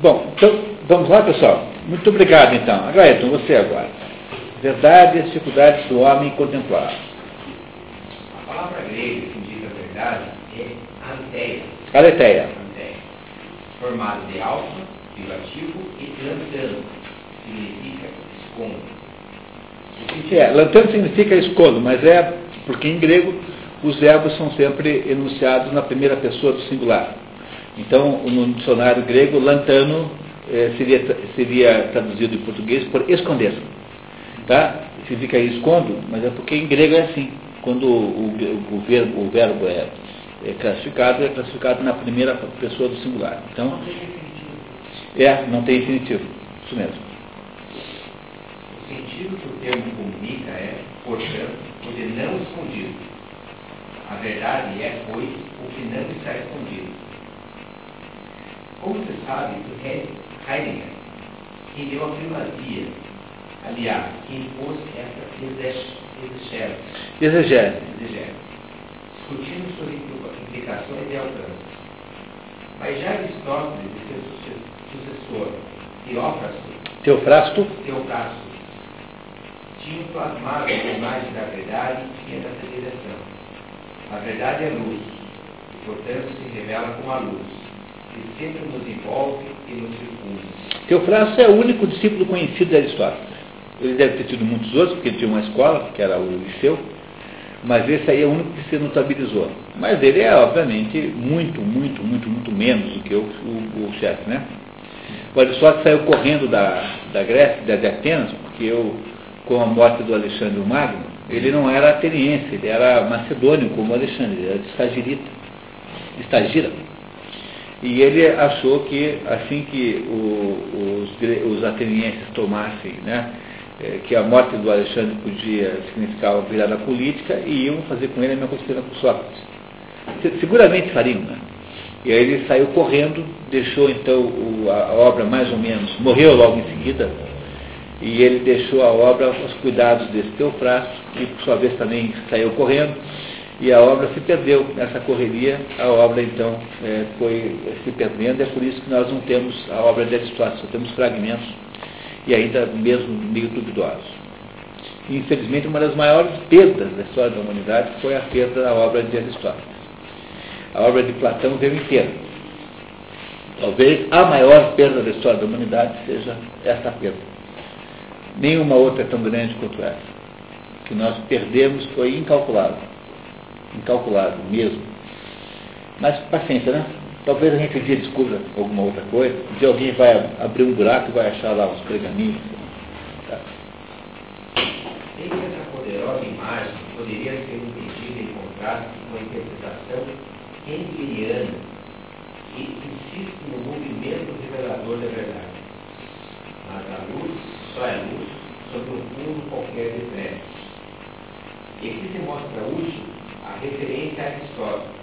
Bom, então, vamos lá, pessoal? Muito obrigado, então. Agradeço, você agora. Verdade e as dificuldades do homem contemplar. A palavra grega que indica verdade é aletheia. Aletheia. Formada de alfa, privativo e lantano, significa escondo. É, lantano significa escondo, mas é porque em grego os verbos são sempre enunciados na primeira pessoa do singular. Então, no dicionário grego, lantano eh, seria, seria traduzido em português por esconder. Tá? Significa escondo, mas é porque em grego é assim. Quando o, o, o verbo, o verbo é, é, classificado, é classificado na primeira pessoa do singular. Então, é, não tem infinitivo. Isso mesmo. O sentido que o termo comunica é, portanto, o de não escondido. A verdade é, pois, o que não está escondido. Como se sabe que Heidegger, quem deu a primazia, aliás, quem impôs essa exegese, discutindo sobre implicações e alcance. Mas já Aristóteles e seu sucessor, Teófrasto, Teofrasto, Teofrasto tinham plasmado a imagem da verdade e da direção. A verdade é luz, e portanto se revela como a luz, que sempre nos envolve e nos circunda. Teofrasto é o único discípulo conhecido de Aristóteles. Ele deve ter tido muitos outros, porque ele tinha uma escola, que era o Liceu, mas esse aí é o único que se notabilizou. Mas ele é, obviamente, muito, muito, muito, muito menos do que o, o, o chefe, né? O Aristóteles saiu correndo da, da Grécia, de Atenas, porque eu, com a morte do Alexandre Magno, ele não era ateniense, ele era macedônio, como Alexandre, ele era de Estagirita, Estagira. E ele achou que, assim que o, os, os atenienses tomassem, né, é, que a morte do Alexandre podia significar uma virada política e iam fazer com ele a mesma coisa que com Sócrates. Seguramente fariam, né? E aí ele saiu correndo, deixou então o, a, a, obra mais ou menos, morreu logo em seguida, e ele deixou a obra aos cuidados desse Teofrasto, que por sua vez também saiu correndo, e a obra se perdeu nessa correria, a obra então é, foi se perdendo, é por isso que nós não temos a obra de Aristóteles, só temos fragmentos e ainda mesmo meio duvidosos. Infelizmente, uma das maiores perdas da história da humanidade foi a perda da obra de Aristóteles. A obra de Platão veio inteira. Talvez a maior perda da história da humanidade seja essa perda. Nenhuma outra é tão grande quanto essa. O que nós perdemos foi incalculável. Incalculável mesmo. Mas paciência, né? Talvez a gente um dia descubra alguma outra coisa. Um dia alguém vai abrir um buraco e vai achar lá uns pergaminhos. Tá? essa poderosa imagem poderia ser entendida em contraste com a interpretação hegeliana que insiste no movimento revelador da verdade. Mas a luz só é luz sobre um fundo qualquer de trevas. E aqui se mostra útil a referência a Aristóteles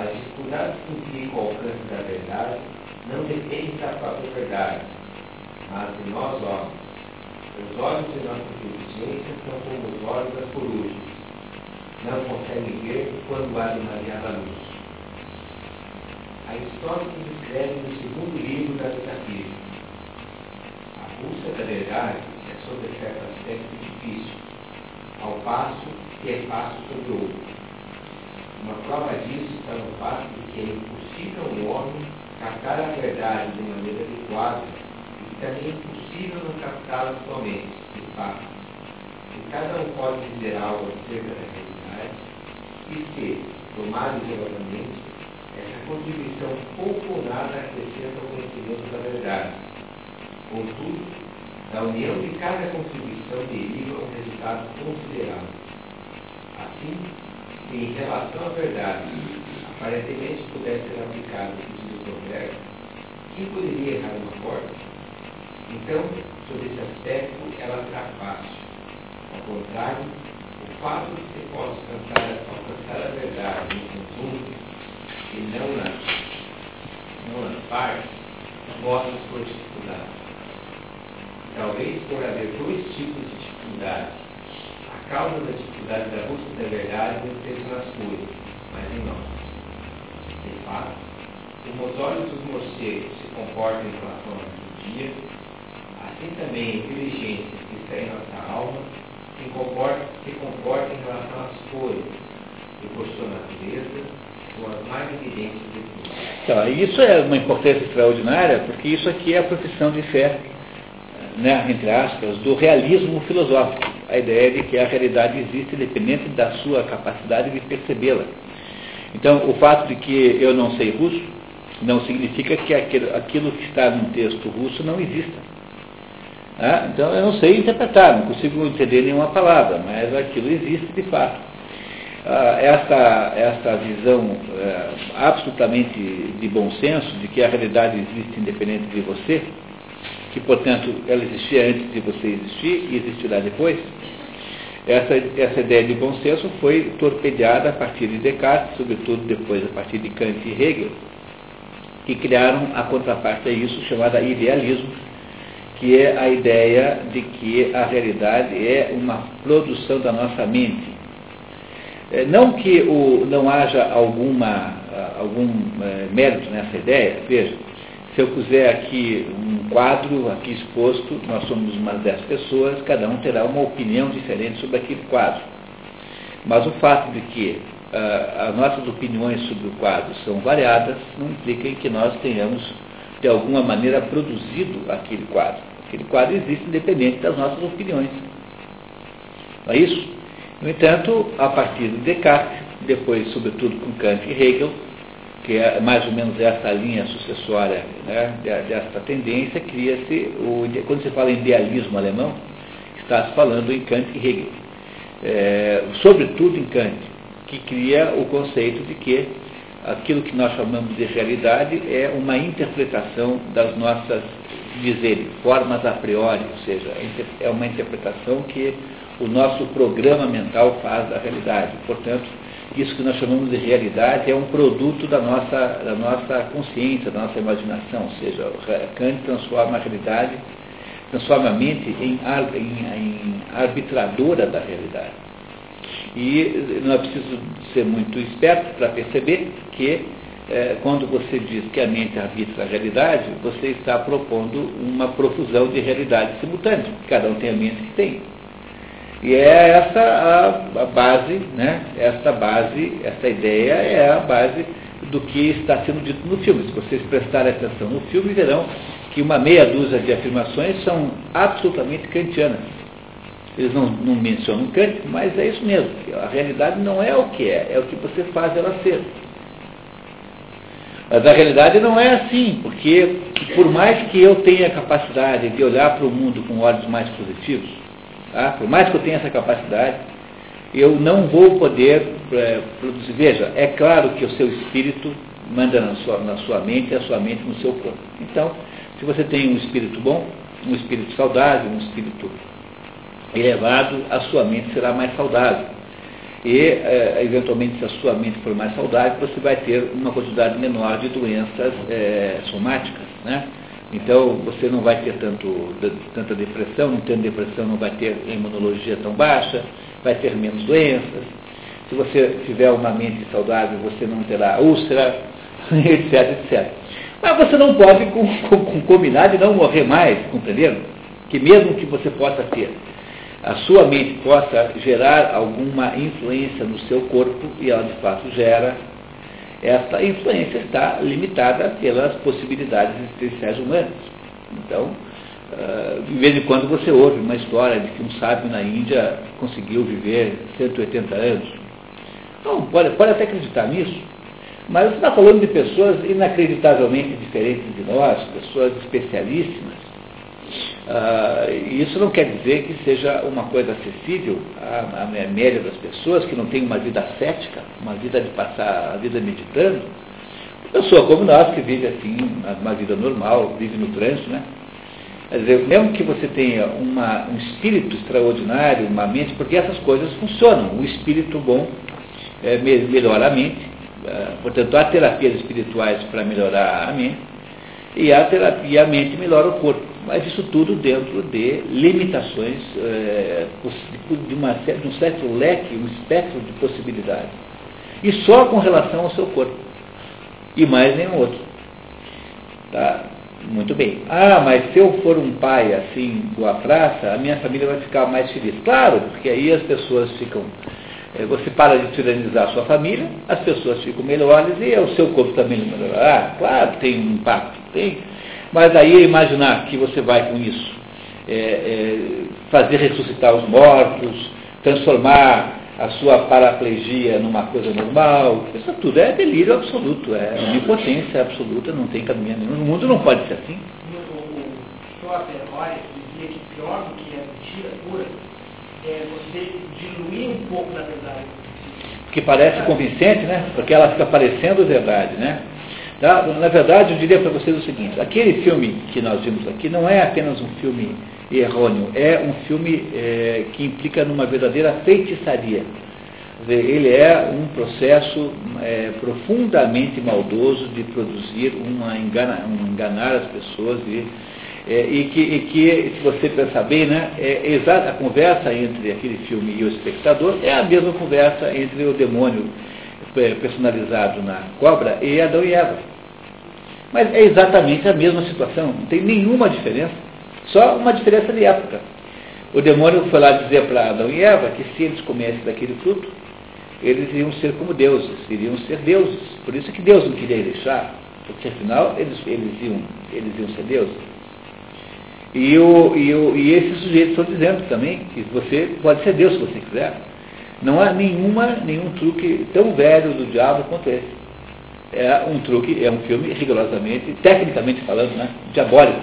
as dificuldades que implicam o alcance da verdade não dependem da própria verdade, mas de nós homens. Os olhos de nossa inteligência são como os olhos das corujas. Não conseguem ver quando há demasiada luz. A história que descreve no segundo livro da metafísica. A busca da verdade é sobre certo aspecto difícil, ao passo que é fácil sobre o outro. Uma prova disso está no fato de que é impossível um homem captar a verdade de maneira adequada e também é impossível não captá-la somente, de fato. Se cada um pode dizer algo acerca da realidade e se, tomado isoladamente, essa contribuição pouco ou nada acrescenta ao conhecimento da verdade. Contudo, da união de cada contribuição deriva um resultado considerável. Assim, em relação à verdade aparentemente pudesse ser aplicado o sentido correto, quem poderia errar uma porta? Então, sob esse aspecto, ela será fácil. Ao contrário, o fato de que possa alcançar, a verdade em conjunto e não nas, não nas partes, mostra sua dificuldade. Talvez por haver dois tipos de dificuldade causa da dificuldade da busca da verdade não esteja nas coisas, mas em nós. De fato, como os olhos dos morcegos se comporta em relação ao dia, assim também a inteligência que está em nossa alma se comporta, se comporta em relação às cores e por sua natureza são as mais evidentes. Então, isso é uma importância extraordinária, porque isso aqui é a profissão de fé, né, entre aspas, do realismo filosófico. A ideia de que a realidade existe independente da sua capacidade de percebê-la. Então, o fato de que eu não sei russo não significa que aquilo que está num texto russo não exista. Ah, então, eu não sei interpretar, não consigo entender nenhuma palavra, mas aquilo existe de fato. Ah, essa visão é, absolutamente de bom senso, de que a realidade existe independente de você, que, portanto, ela existia antes de você existir e existirá depois, essa, essa ideia de bom senso foi torpedeada a partir de Descartes, sobretudo depois a partir de Kant e Hegel, que criaram a contraparte a isso, chamada idealismo, que é a ideia de que a realidade é uma produção da nossa mente. É, não que o, não haja alguma, algum é, mérito nessa ideia, veja, se eu puser aqui um quadro aqui exposto, nós somos umas dez pessoas, cada um terá uma opinião diferente sobre aquele quadro. Mas o fato de que uh, as nossas opiniões sobre o quadro são variadas não implica em que nós tenhamos, de alguma maneira, produzido aquele quadro. Aquele quadro existe independente das nossas opiniões. Não é isso? No entanto, a partir de Descartes, depois, sobretudo, com Kant e Hegel, que é mais ou menos essa linha sucessória né, dessa tendência, cria-se, quando se fala em idealismo alemão, está se falando em Kant e Hegel. É, sobretudo em Kant, que cria o conceito de que aquilo que nós chamamos de realidade é uma interpretação das nossas dizeres, formas a priori, ou seja, é uma interpretação que o nosso programa mental faz da realidade. Portanto, isso que nós chamamos de realidade é um produto da nossa, da nossa consciência, da nossa imaginação, ou seja, Kant transforma a realidade, transforma a mente em, em, em arbitradora da realidade. E não é preciso ser muito esperto para perceber que é, quando você diz que a mente arbitra a realidade, você está propondo uma profusão de realidades simultâneas. Cada um tem a mente que tem. E é essa a, a base, né? Esta base, essa ideia é a base do que está sendo dito no filme. Se vocês prestarem atenção no filme, verão que uma meia dúzia de afirmações são absolutamente kantianas. Eles não, não mencionam Kant, mas é isso mesmo. A realidade não é o que é, é o que você faz ela ser. Mas a realidade não é assim, porque por mais que eu tenha capacidade de olhar para o mundo com olhos mais positivos, Tá? Por mais que eu tenha essa capacidade, eu não vou poder é, produzir. Veja, é claro que o seu espírito manda na sua, na sua mente e a sua mente no seu corpo. Então, se você tem um espírito bom, um espírito saudável, um espírito elevado, a sua mente será mais saudável. E, é, eventualmente, se a sua mente for mais saudável, você vai ter uma quantidade menor de doenças é, somáticas, né? Então você não vai ter tanto, tanta depressão, não tendo depressão não vai ter imunologia tão baixa, vai ter menos doenças. Se você tiver uma mente saudável, você não terá úlcera, etc, etc. Mas você não pode com, com, combinar de não morrer mais, compreendendo? Que mesmo que você possa ter, a sua mente possa gerar alguma influência no seu corpo, e ela de fato gera, essa influência está limitada pelas possibilidades existenciais humanas. Então, uh, de vez em quando você ouve uma história de que um sábio na Índia conseguiu viver 180 anos. Então, pode, pode até acreditar nisso, mas você está falando de pessoas inacreditavelmente diferentes de nós, pessoas especialíssimas, Uh, isso não quer dizer que seja uma coisa acessível à, à, média das pessoas que não tem uma vida cética, uma vida de passar a vida meditando. Pessoa como nós, que vive assim, uma vida normal, vive no trânsito, né? Quer dizer, mesmo que você tenha uma, um espírito extraordinário, uma mente, porque essas coisas funcionam. O espírito bom é, melhora a mente, uh, portanto, há terapias espirituais para melhorar a mente, e a terapia a mente melhora o corpo. Mas isso tudo dentro de limitações, é, de, uma, de um certo leque, um espectro de possibilidades. E só com relação ao seu corpo. E mais nenhum outro. Tá? Muito bem. Ah, mas se eu for um pai assim, boa praça, a minha família vai ficar mais feliz. Claro, porque aí as pessoas ficam. eh, Você para de tiranizar a sua família, as pessoas ficam melhores e o seu corpo também melhorará. Claro, tem um impacto, tem. Mas aí imaginar que você vai com isso é, é, fazer ressuscitar os mortos, transformar a sua paraplegia numa coisa normal, isso tudo é delírio absoluto, é onipotência absoluta, não tem caminho nenhum. No mundo não pode ser assim. O, o Schopenhauer dizia que pior do que a mentira pura é você diluir um pouco da verdade. Que parece convincente, né? Porque ela fica parecendo verdade, né? Tá? Na verdade, eu diria para vocês o seguinte: aquele filme que nós vimos aqui não é apenas um filme errôneo, é um filme é, que implica numa verdadeira feitiçaria. Ele é um processo é, profundamente maldoso de produzir uma engana, um enganar as pessoas e, é, e, que, e, que, se você pensar bem, né, é a conversa entre aquele filme e o espectador é a mesma conversa entre o demônio é, personalizado na cobra e Adão e Eva. Mas é exatamente a mesma situação, não tem nenhuma diferença, só uma diferença de época. O demônio foi lá dizer para Adão e Eva que se eles comessem daquele fruto, eles iriam ser como deuses, iriam ser deuses. Por isso que Deus não queria deixar, porque afinal eles, eles, iam, eles iam ser deuses. E, o, e, o, e esses sujeitos estão dizendo também que você pode ser Deus se você quiser. Não há nenhuma, nenhum truque tão velho do diabo quanto esse. É um truque, é um filme rigorosamente, tecnicamente falando, né, diabólico,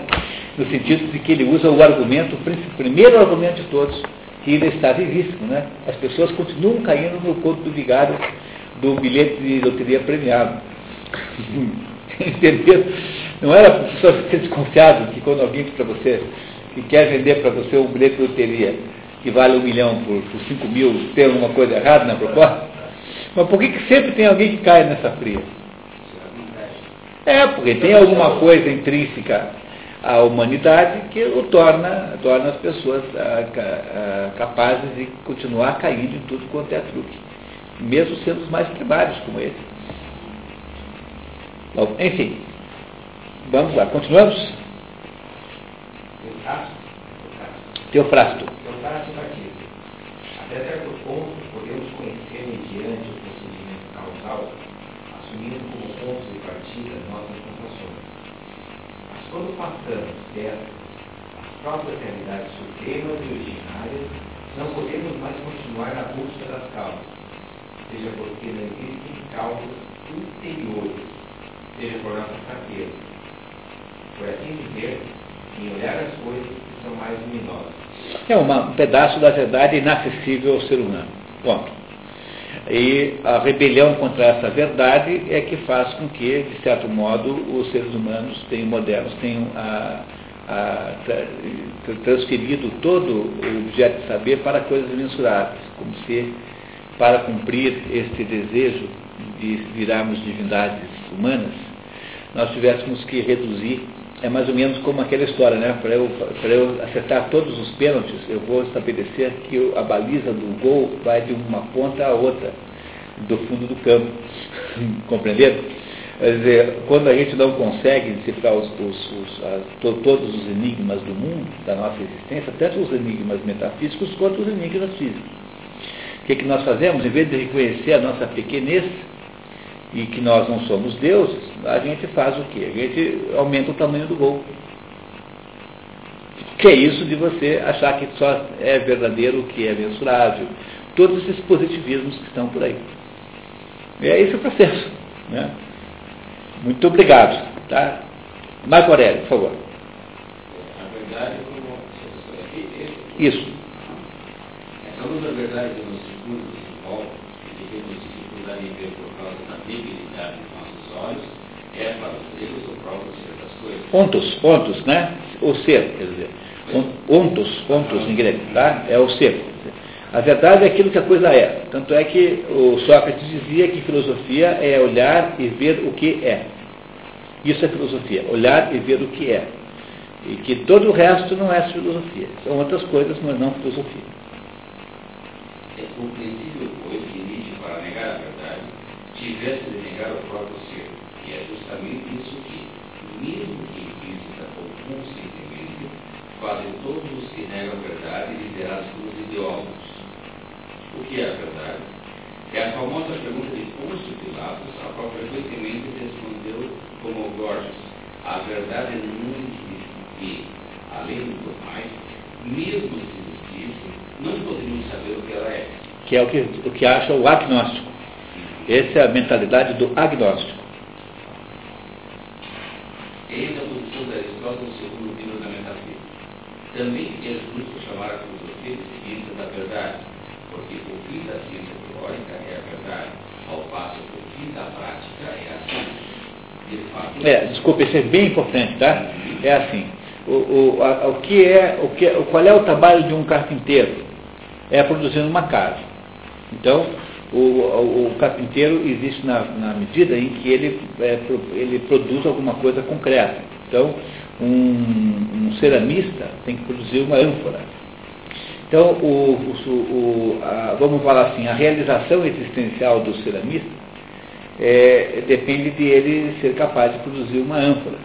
no sentido de que ele usa o argumento, o primeiro argumento de todos, que ainda está vivíssimo. Né? As pessoas continuam caindo no conto do vigário do bilhete de loteria premiado. Entendeu? Não era para pessoa ser desconfiado que quando alguém diz para você que quer vender para você um bilhete de loteria que vale um milhão por, por cinco mil, tem alguma coisa errada na proposta? Mas por que, que sempre tem alguém que cai nessa fria? É, porque tem alguma coisa intrínseca à humanidade que o torna, torna as pessoas a, a, a, capazes de continuar caindo em tudo quanto é truque, mesmo sendo os mais primários como esse. Bom, enfim, vamos lá, continuamos? Teofrasto. Teofrasto Batista. Até certo ponto, podemos conhecer mediante o procedimento causal, assumindo como pontos de partida nossas sensações. Mas quando passamos dessas as próprias realidades supremas e originárias, não podemos mais continuar na busca das causas, seja porque não existem causas ulteriores, seja por nossa fraqueza. Por assim dizer, em olhar as coisas que são mais luminosas. É uma, um pedaço da verdade inacessível ao ser humano. Ponto. E a rebelião contra essa verdade é que faz com que, de certo modo, os seres humanos tenham, modernos tenham a, a, transferido todo o objeto de saber para coisas imensuráveis, como se, para cumprir este desejo de virarmos divindades humanas, nós tivéssemos que reduzir é mais ou menos como aquela história, né? Para eu, eu acertar todos os pênaltis, eu vou estabelecer que a baliza do gol vai de uma ponta a outra, do fundo do campo. Compreenderam? Quer dizer, quando a gente não consegue decifrar os, os, os, as, to, todos os enigmas do mundo, da nossa existência, tanto os enigmas metafísicos quanto os enigmas físicos. O que, que nós fazemos? Em vez de reconhecer a nossa pequenez, e que nós não somos deuses, a gente faz o quê? A gente aumenta o tamanho do gol. Que é isso de você achar que só é verdadeiro o que é mensurável. Todos esses positivismos que estão por aí. É esse o processo. Né? Muito obrigado. Tá? Marco Aurélio, por favor. A verdade como Isso. Essa luz da verdade nos circuitos de ver por causa da dos nossos olhos, é para os gregos o próprio ser das coisas. Ontos, ontos, né? O ser, quer dizer. Ontos, ontos em grego, tá? É o ser. A verdade é aquilo que a coisa é. Tanto é que o Sócrates dizia que filosofia é olhar e ver o que é. Isso é filosofia, olhar e ver o que é. E que todo o resto não é filosofia. São outras coisas, mas não filosofia. É compreensível, que Nietzsche, para negar a verdade, tivesse de negar o próprio ser, que é justamente isso que, mesmo que existe fazem todos os que negam a verdade, liderados pelos ideólogos. O que é a verdade? É a famosa pergunta de Pôncio Pilatos, a qual frequentemente respondeu como Gorgias. A verdade não existe e, além do mais, mesmo se existisse, não poderíamos saber o que ela é. Que é o que, o que acha o agnóstico. Essa é a mentalidade do agnóstico. Eis a posição de Aristóteles segundo o livro da metafísica. Também é justo chamar a filosofia de ciência da verdade, porque o fim da ciência teórica é a verdade, ao passo que o fim da prática é a ciência. De fato, É, desculpe, isso é bem importante, tá? É assim. O, o, a- o que é, o que, qual é o trabalho de um carpinteiro? É produzir uma casa. Então, o, o- o carpinteiro existe na, na medida em que ele, é, ele produz alguma coisa concreta. Então, um, um ceramista tem que produzir uma ânfora. Então, o- o- a- vamos falar assim, a realização existencial do ceramista é, depende de ele ser capaz de produzir uma ânfora.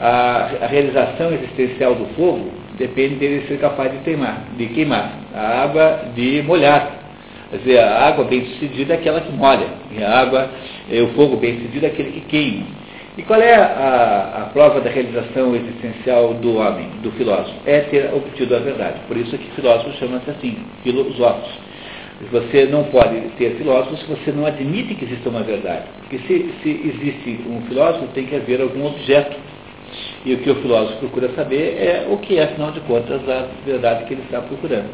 A, a realização existencial do fogo depende dele ser capaz de, teimar, de queimar. A água de molhar. Quer dizer, a água bem sucedida é aquela que molha. E a água, o fogo bem sucedido é aquele que queima. E qual é a, a prova da realização existencial do homem, do filósofo? É ter obtido a verdade. Por isso que filósofo chama-se assim, filosóficos. Você não pode ter filósofos se você não admite que exista uma verdade. Porque se, se existe um filósofo, tem que haver algum objeto. E o que o filósofo procura saber é o que é, afinal de contas, a verdade que ele está procurando.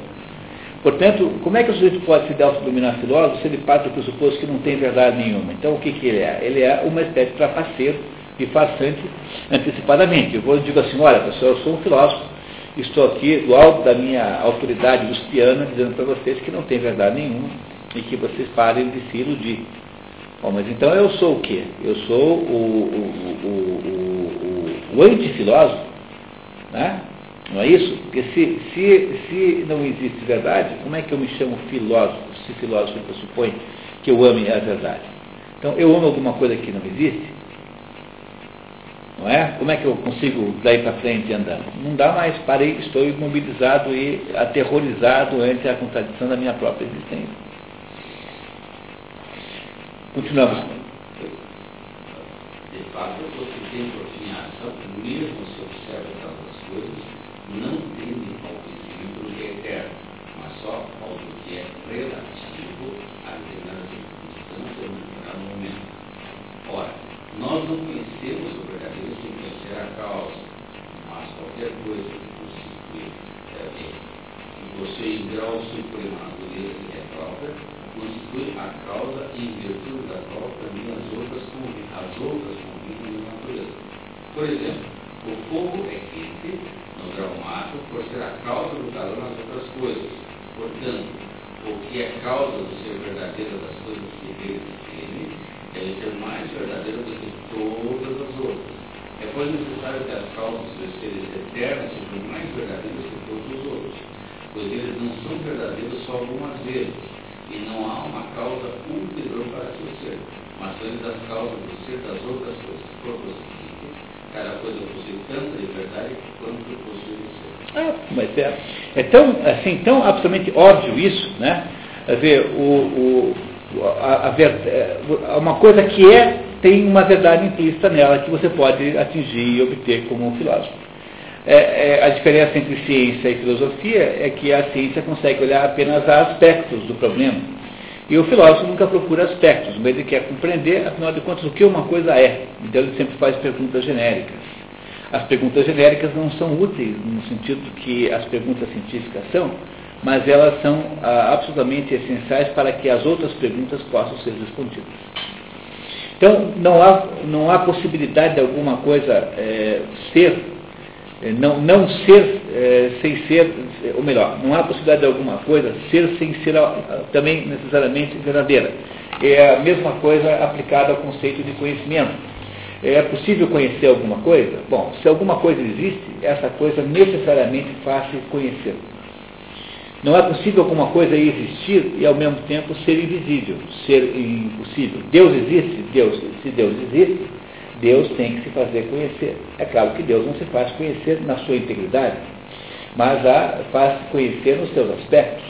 Portanto, como é que o sujeito pode se autodominar filósofo se ele parte do pressuposto que não tem verdade nenhuma? Então, o que, que ele é? Ele é uma espécie de trapaceiro e farsante antecipadamente. Eu digo assim, olha, pessoal, eu sou um filósofo, estou aqui do alto da minha autoridade luciana dizendo para vocês que não tem verdade nenhuma e que vocês parem de se iludir. Bom, mas então eu sou o quê? Eu sou o, o, o, o, o antifilósofo, né? Não é isso? Porque se, se, se não existe verdade, como é que eu me chamo filósofo, se filósofo pressupõe que eu ame a verdade? Então, eu amo alguma coisa que não existe? Não é? Como é que eu consigo daí para frente andando? Não dá mais, parei, estou imobilizado e aterrorizado ante a contradição da minha própria existência. Continuamos. De fato, você tem por fim a ação, mesmo se observa todas as coisas, não tende ao conhecimento do que é eterno, mas só ao do que é relativo a determinada circunstância ou determinado momento. Ora, nós não conhecemos o verdadeiro sem conhecer a causa, mas qualquer coisa que constitui, é, que possui grau supremo na natureza que é própria, constitui a causa em virtude da qual também as outras as outras convivem na natureza. Por exemplo, o fogo é quente no grau máximo por ser a causa do calor nas outras coisas. Portanto, o que é causa do ser verdadeiro das coisas que dele define, deve ser mais verdadeiro do que todas as outras. É pois necessário que as causas dos seres eternos sejam mais verdadeiras que todos os outros, pois eles não são verdadeiros só algumas vezes, e não há uma causa ulterior para seu ser, mas são eles as causas do ser das outras coisas. Por conseguinte, cada coisa possui tanta liberdade quanto possui o ser. Ah, mas é, é tão, assim, tão absolutamente óbvio isso, né? Quer dizer, o, o, a, a ver- é, uma coisa que é, tem uma verdade implícita nela que você pode atingir e obter como um filósofo. É, é, a diferença entre ciência e filosofia é que a ciência consegue olhar apenas aspectos do problema. E o filósofo nunca procura aspectos, mas ele quer compreender, afinal de contas, o que uma coisa é. Então ele sempre faz perguntas genéricas. As perguntas genéricas não são úteis no sentido que as perguntas científicas são, mas elas são ah, absolutamente essenciais para que as outras perguntas possam ser respondidas. Então, não há, não há possibilidade de alguma coisa é, ser, não, não ser é, sem ser, ou melhor, não há possibilidade de alguma coisa ser sem ser ah, também necessariamente verdadeira. É a mesma coisa aplicada ao conceito de conhecimento. É possível conhecer alguma coisa? Bom, se alguma coisa existe, essa coisa necessariamente faz-se conhecer. Não é possível alguma coisa existir e ao mesmo tempo ser invisível, ser impossível. Deus existe? Deus, se Deus existe, Deus tem que se fazer conhecer. É claro que Deus não se faz conhecer na sua integridade, mas a faz conhecer nos seus aspectos.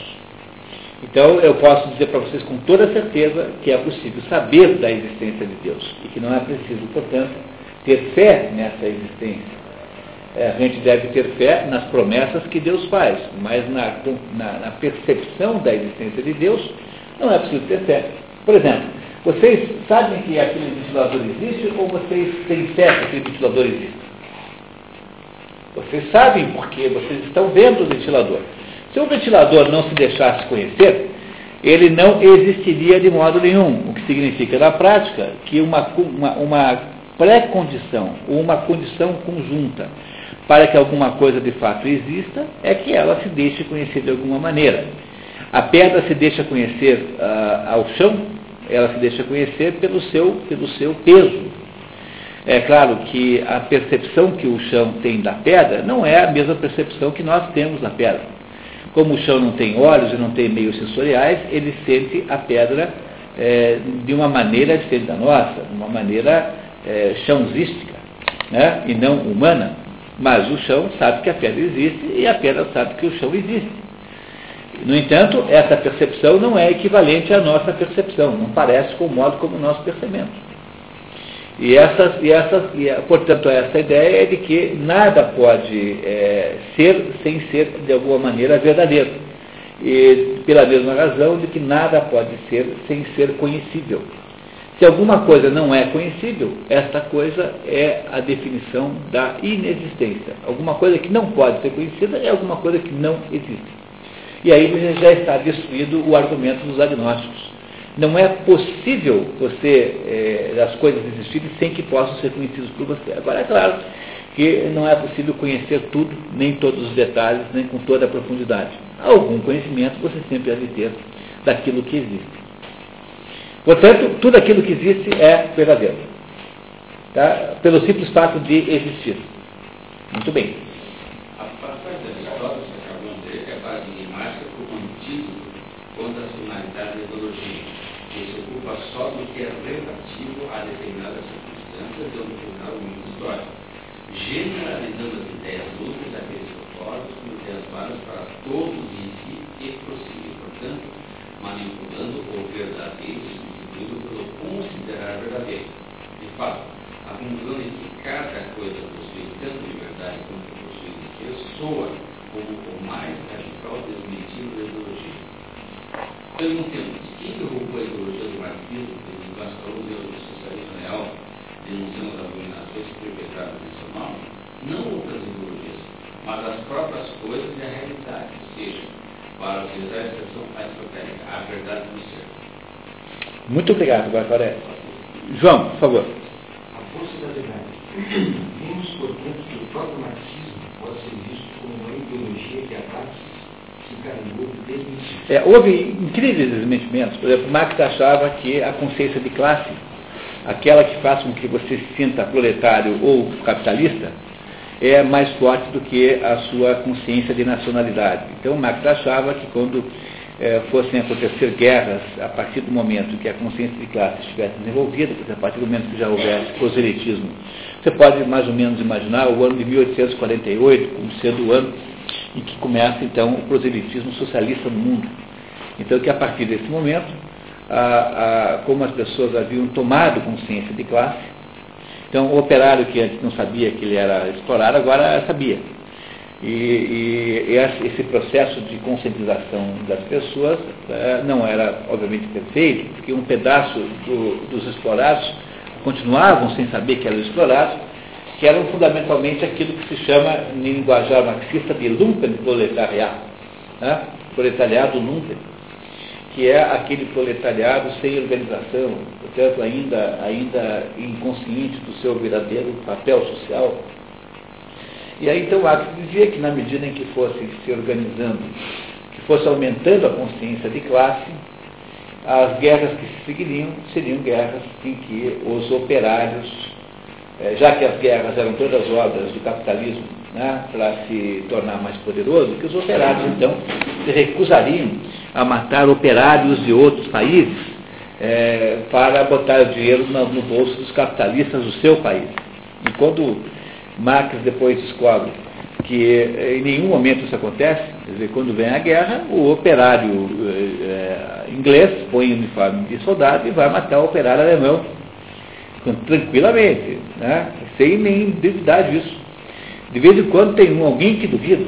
Então eu posso dizer para vocês com toda certeza que é possível saber da existência de Deus e que não é preciso, portanto, ter fé nessa existência. É, a gente deve ter fé nas promessas que Deus faz, mas na, na, na percepção da existência de Deus não é preciso ter fé. Por exemplo, vocês sabem que aquele ventilador existe ou vocês têm fé que aquele ventilador existe? Vocês sabem porque vocês estão vendo o ventilador. Se o ventilador não se deixasse conhecer, ele não existiria de modo nenhum. O que significa, na prática, que uma, uma, uma pré-condição, uma condição conjunta, para que alguma coisa de fato exista, é que ela se deixe conhecer de alguma maneira. A pedra se deixa conhecer uh, ao chão, ela se deixa conhecer pelo seu, pelo seu peso. É claro que a percepção que o chão tem da pedra não é a mesma percepção que nós temos da pedra. Como o chão não tem olhos e não tem meios sensoriais, ele sente a pedra é, de uma maneira diferente da nossa, de uma maneira é, chãozística, né? e não humana. Mas o chão sabe que a pedra existe e a pedra sabe que o chão existe. No entanto, essa percepção não é equivalente à nossa percepção, não parece com o modo como nós percebemos. E, essas, e, essas, e portanto, essa ideia é de que nada pode é, ser sem ser, de alguma maneira, verdadeiro. E pela mesma razão de que nada pode ser sem ser conhecível. Se alguma coisa não é conhecível, esta coisa é a definição da inexistência. Alguma coisa que não pode ser conhecida é alguma coisa que não existe. E aí já está destruído o argumento dos agnósticos. Não é possível você é, as coisas existirem sem que possam ser conhecidas por você. Agora, é claro que não é possível conhecer tudo, nem todos os detalhes, nem com toda a profundidade. Algum conhecimento você sempre deve ter daquilo que existe. Portanto, tudo aquilo que existe é verdadeiro. Tá? Pelo simples fato de existir. Muito bem. só do que é relativo a determinadas circunstâncias de um determinado momento histórico, generalizando as ideias úteis daqueles propósitos como ideias válidas para todos em si e prosseguir, portanto, manipulando o verdadeiro substituído pelo considerar verdadeiro. De fato, acumulando em que cada coisa possui tanto liberdade quanto possui pessoa como o mais radical desmentido da ideologia. Perguntemos, quem derrubou a ideologia do marxismo e desmascarou o Deus do socialismo real, denunciando as abominações perpetradas seu nome? Não outras ideologias, mas as próprias coisas e a realidade, ou seja, para utilizar a expressão aristotélica, a verdade do ser. Muito obrigado, Barbaré. João, por favor. Próprio marxismo pode ser visto como uma ideologia que ataca é, houve incríveis desmentimentos. Por exemplo, Marx achava que a consciência de classe, aquela que faz com que você se sinta proletário ou capitalista, é mais forte do que a sua consciência de nacionalidade. Então, Marx achava que quando é, fossem acontecer guerras, a partir do momento que a consciência de classe estivesse desenvolvida, a partir do momento que já houvesse proselitismo, você pode mais ou menos imaginar o ano de 1848 como sendo o ano e que começa então o proselitismo socialista no mundo. Então que a partir desse momento, a, a, como as pessoas haviam tomado consciência de classe, então o operário que antes não sabia que ele era explorado, agora sabia. E, e esse processo de conscientização das pessoas é, não era, obviamente, perfeito, porque um pedaço do, dos explorados continuavam sem saber que eram explorados, que eram fundamentalmente aquilo que se chama, em linguajar marxista, de lumpenproletariado, né? proletariado lumpen, que é aquele proletariado sem organização, portanto ainda, ainda inconsciente do seu verdadeiro papel social. E aí então Marx dizia que na medida em que fosse se organizando, que fosse aumentando a consciência de classe, as guerras que se seguiriam seriam guerras em que os operários é, já que as guerras eram todas obras do capitalismo né, para se tornar mais poderoso, que os operários, então, se recusariam a matar operários de outros países, é, para botar o dinheiro no bolso dos capitalistas do seu país. E quando Marx depois descobre que em nenhum momento isso acontece, quer dizer, quando vem a guerra, o operário é, inglês põe o uniforme de soldado e vai matar o operário alemão tranquilamente, né? sem nem duvidar disso. De vez em quando tem um, alguém que duvida.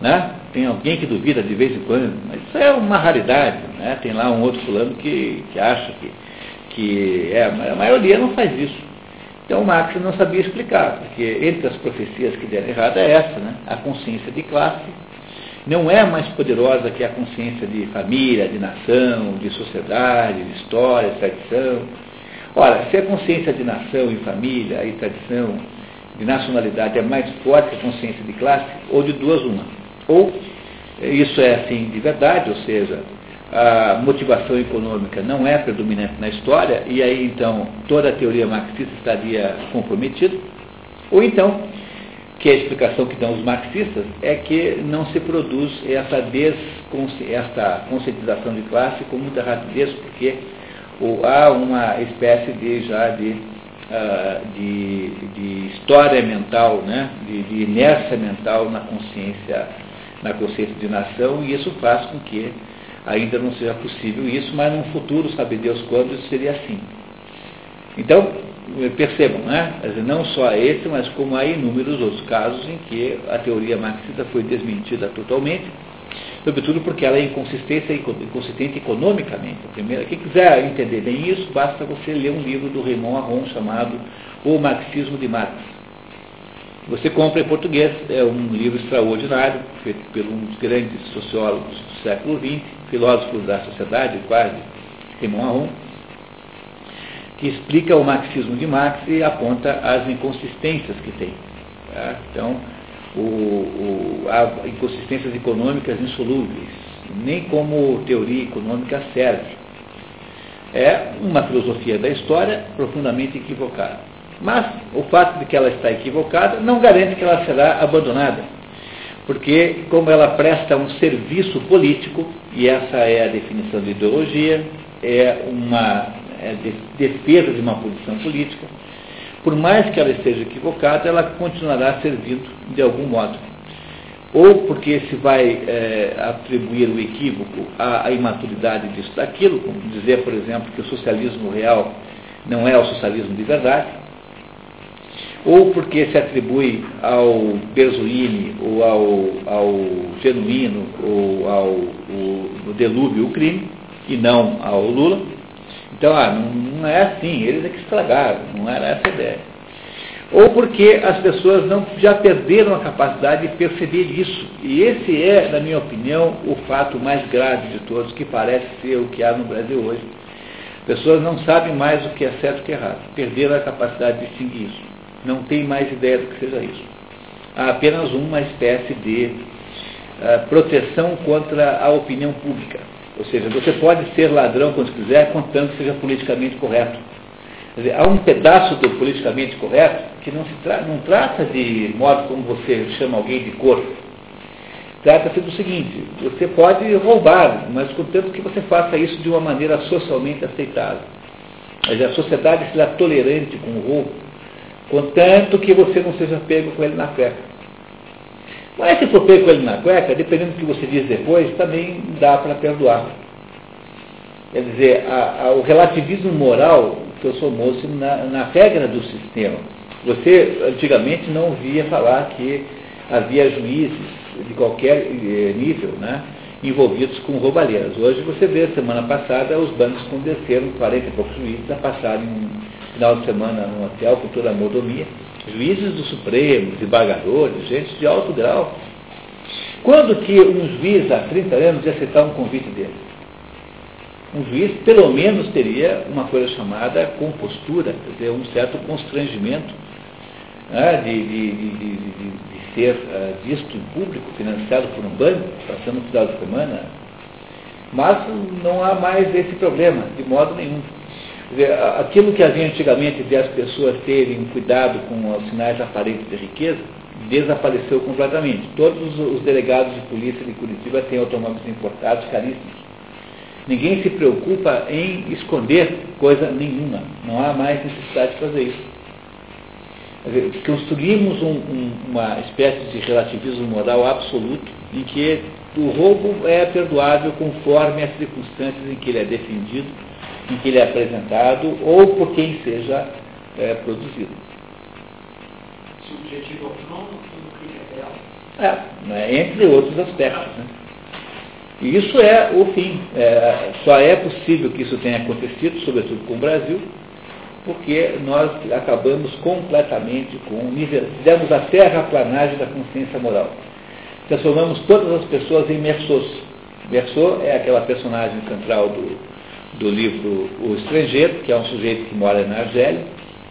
Né? Tem alguém que duvida de vez em quando, mas isso é uma raridade. Né? Tem lá um outro fulano que, que acha que, que é, a maioria não faz isso. Então Marx não sabia explicar, porque entre as profecias que deram errado é essa, né? a consciência de classe não é mais poderosa que a consciência de família, de nação, de sociedade, de história, de tradição. Ora, se a consciência de nação e família e tradição, de nacionalidade é mais forte que a consciência de classe, ou de duas uma. Ou isso é assim de verdade, ou seja, a motivação econômica não é predominante na história, e aí então toda a teoria marxista estaria comprometida, ou então, que a explicação que dão os marxistas, é que não se produz essa, desconsci... essa conscientização de classe com muita rapidez, porque há uma espécie de já de, uh, de, de, história mental, né? de, de inércia mental na consciência, na consciência de nação, e isso faz com que ainda não seja possível isso, mas num futuro, sabe Deus quando, isso seria assim. Então, percebam, né? não só esse, mas como há inúmeros outros casos em que a teoria marxista foi desmentida totalmente, sobretudo porque ela é inconsistente, inconsistente economicamente. Primeiro, quem quiser entender bem isso, basta você ler um livro do Raymond Aron chamado O Marxismo de Marx. Você compra em português, é um livro extraordinário, feito por um dos grandes sociólogos do século XX, filósofo da sociedade, quase, Raymond Aron, que explica o marxismo de Marx e aponta as inconsistências que tem. Tá? Então, o, o, há inconsistências econômicas insolúveis, nem como teoria econômica serve. É uma filosofia da história profundamente equivocada. Mas o fato de que ela está equivocada não garante que ela será abandonada. Porque, como ela presta um serviço político, e essa é a definição de ideologia, é uma é de, defesa de uma posição política, por mais que ela esteja equivocada, ela continuará servindo de algum modo. Ou porque se vai é, atribuir o equívoco à, à imaturidade disso, daquilo, como dizer, por exemplo, que o socialismo real não é o socialismo de verdade, ou porque se atribui ao Berzoini, ou ao, ao Genuíno, ou ao Delúbio o crime, e não ao Lula. Então, ah, não, não é assim, eles é que estragaram, não era essa a ideia. Ou porque as pessoas não, já perderam a capacidade de perceber isso. E esse é, na minha opinião, o fato mais grave de todos, que parece ser o que há no Brasil hoje. Pessoas não sabem mais o que é certo e o que é errado. Perderam a capacidade de distinguir isso não tem mais ideia do que seja isso. Há apenas uma espécie de uh, proteção contra a opinião pública. Ou seja, você pode ser ladrão quando quiser, contanto que seja politicamente correto. Dizer, há um pedaço do politicamente correto que não, se tra não trata de modo como você chama alguém de cor. Trata-se do seguinte, você pode roubar, mas contanto que você faça isso de uma maneira socialmente aceitável. Mas a sociedade será tolerante com o roubo Contanto que você não seja pego com ele na cueca. Mas se for pego com ele na cueca, dependendo do que você diz depois, também dá para perdoar. Quer dizer, a, a, o relativismo moral transformou-se na, na regra do sistema. Você antigamente não via falar que havia juízes de qualquer eh, nível, né, envolvidos com roubalheiras. Hoje você vê, semana passada, os bancos convenceram 40 e poucos juízes a passarem final de semana num hotel com toda a mordomia, juízes do Supremo, desembargadores, gente de alto grau. Quando que um juiz há 30 anos ia aceitar um convite dele? Um juiz, pelo menos, teria uma coisa chamada compostura, quer dizer, um certo constrangimento né, de, de, de, de, ser uh, visto em público, financiado por um banco, passando o final de semana. Mas não há mais esse problema, de modo nenhum. Dizer, aquilo que havia antigamente de as pessoas terem cuidado com os sinais aparentes de riqueza, desapareceu completamente. Todos os delegados de polícia de Curitiba têm automóveis importados caríssimos. Ninguém se preocupa em esconder coisa nenhuma. Não há mais necessidade de fazer isso. Construímos um, um, uma espécie de relativismo moral absoluto em que o roubo é perdoável conforme as circunstâncias em que ele é defendido, em que ele é apresentado ou por quem seja é, produzido. Subjetivo crime é real. É, né, entre outros aspectos. Né? E isso é o fim. É, só é possível que isso tenha acontecido, sobretudo com o Brasil, porque nós acabamos completamente com, fizemos a terraplanagem da consciência moral. Transformamos todas as pessoas em Merceaus. Merceau é aquela personagem central do, do livro O Estrangeiro, que é um sujeito que mora na Argélia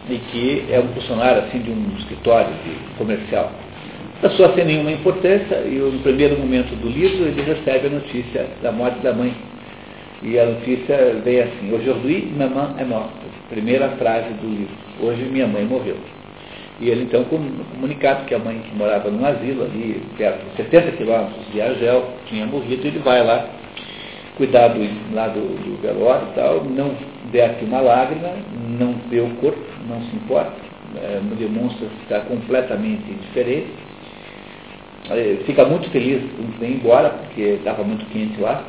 e que é um funcionário assim, de um escritório de comercial Pessoa sem nenhuma importância, e no primeiro momento do livro ele recebe a notícia da morte da mãe. E a notícia vem assim, aujourd'hui, maman é morta. Primeira frase do livro, hoje minha mãe morreu. E ele então comunicado que a mãe que morava num asilo ali, perto de 70 quilômetros de Argel, tinha morrido, ele vai lá, cuidar do, lá do, do velório e tal, não desce uma lágrima, não vê o corpo, não se importa, é, demonstra estar completamente diferente. Fica muito feliz quando vem embora, porque estava muito quente lá,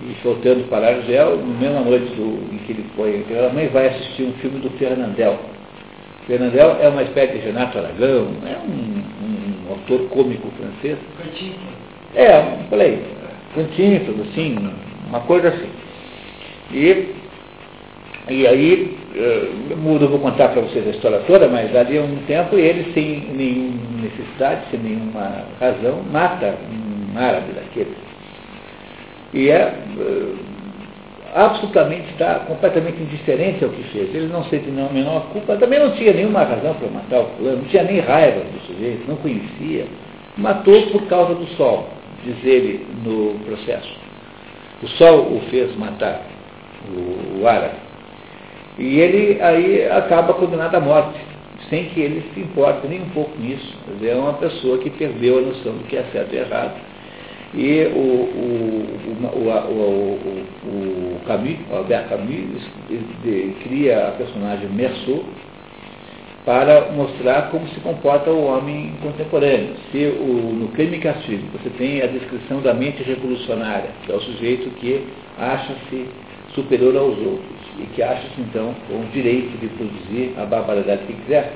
e voltando para Argel, no mesma noite do, em que ele foi, a mãe vai assistir um filme do Fernandel. Fernandel é uma espécie de Renato Aragão, é um, um, um autor cômico francês. É, um play, cantinho, assim, uma coisa assim. E e aí, uh, não vou contar para vocês a história toda, mas ali um tempo ele, sem nenhuma necessidade, sem nenhuma razão, mata um árabe daqueles. E é uh, absolutamente está completamente indiferente ao que fez. Ele não sente a menor culpa, também não tinha nenhuma razão para matar o fulano, não tinha nem raiva do sujeito, não conhecia. Matou por causa do sol, diz ele no processo. O sol o fez matar o, o. E ele aí acaba condenado à morte, sem que ele se importe nem um pouco nisso. é uma pessoa que perdeu a noção do que é certo e errado. E o, o, o, o, Camus, Albert Camus, cria a personagem Merceau para mostrar como se comporta o homem contemporâneo. Se o, no crime e castigo você tem a descrição da mente revolucionária, que é o sujeito que acha-se superior aos outros e que acha-se então com o direito de produzir a barbaridade que quiser.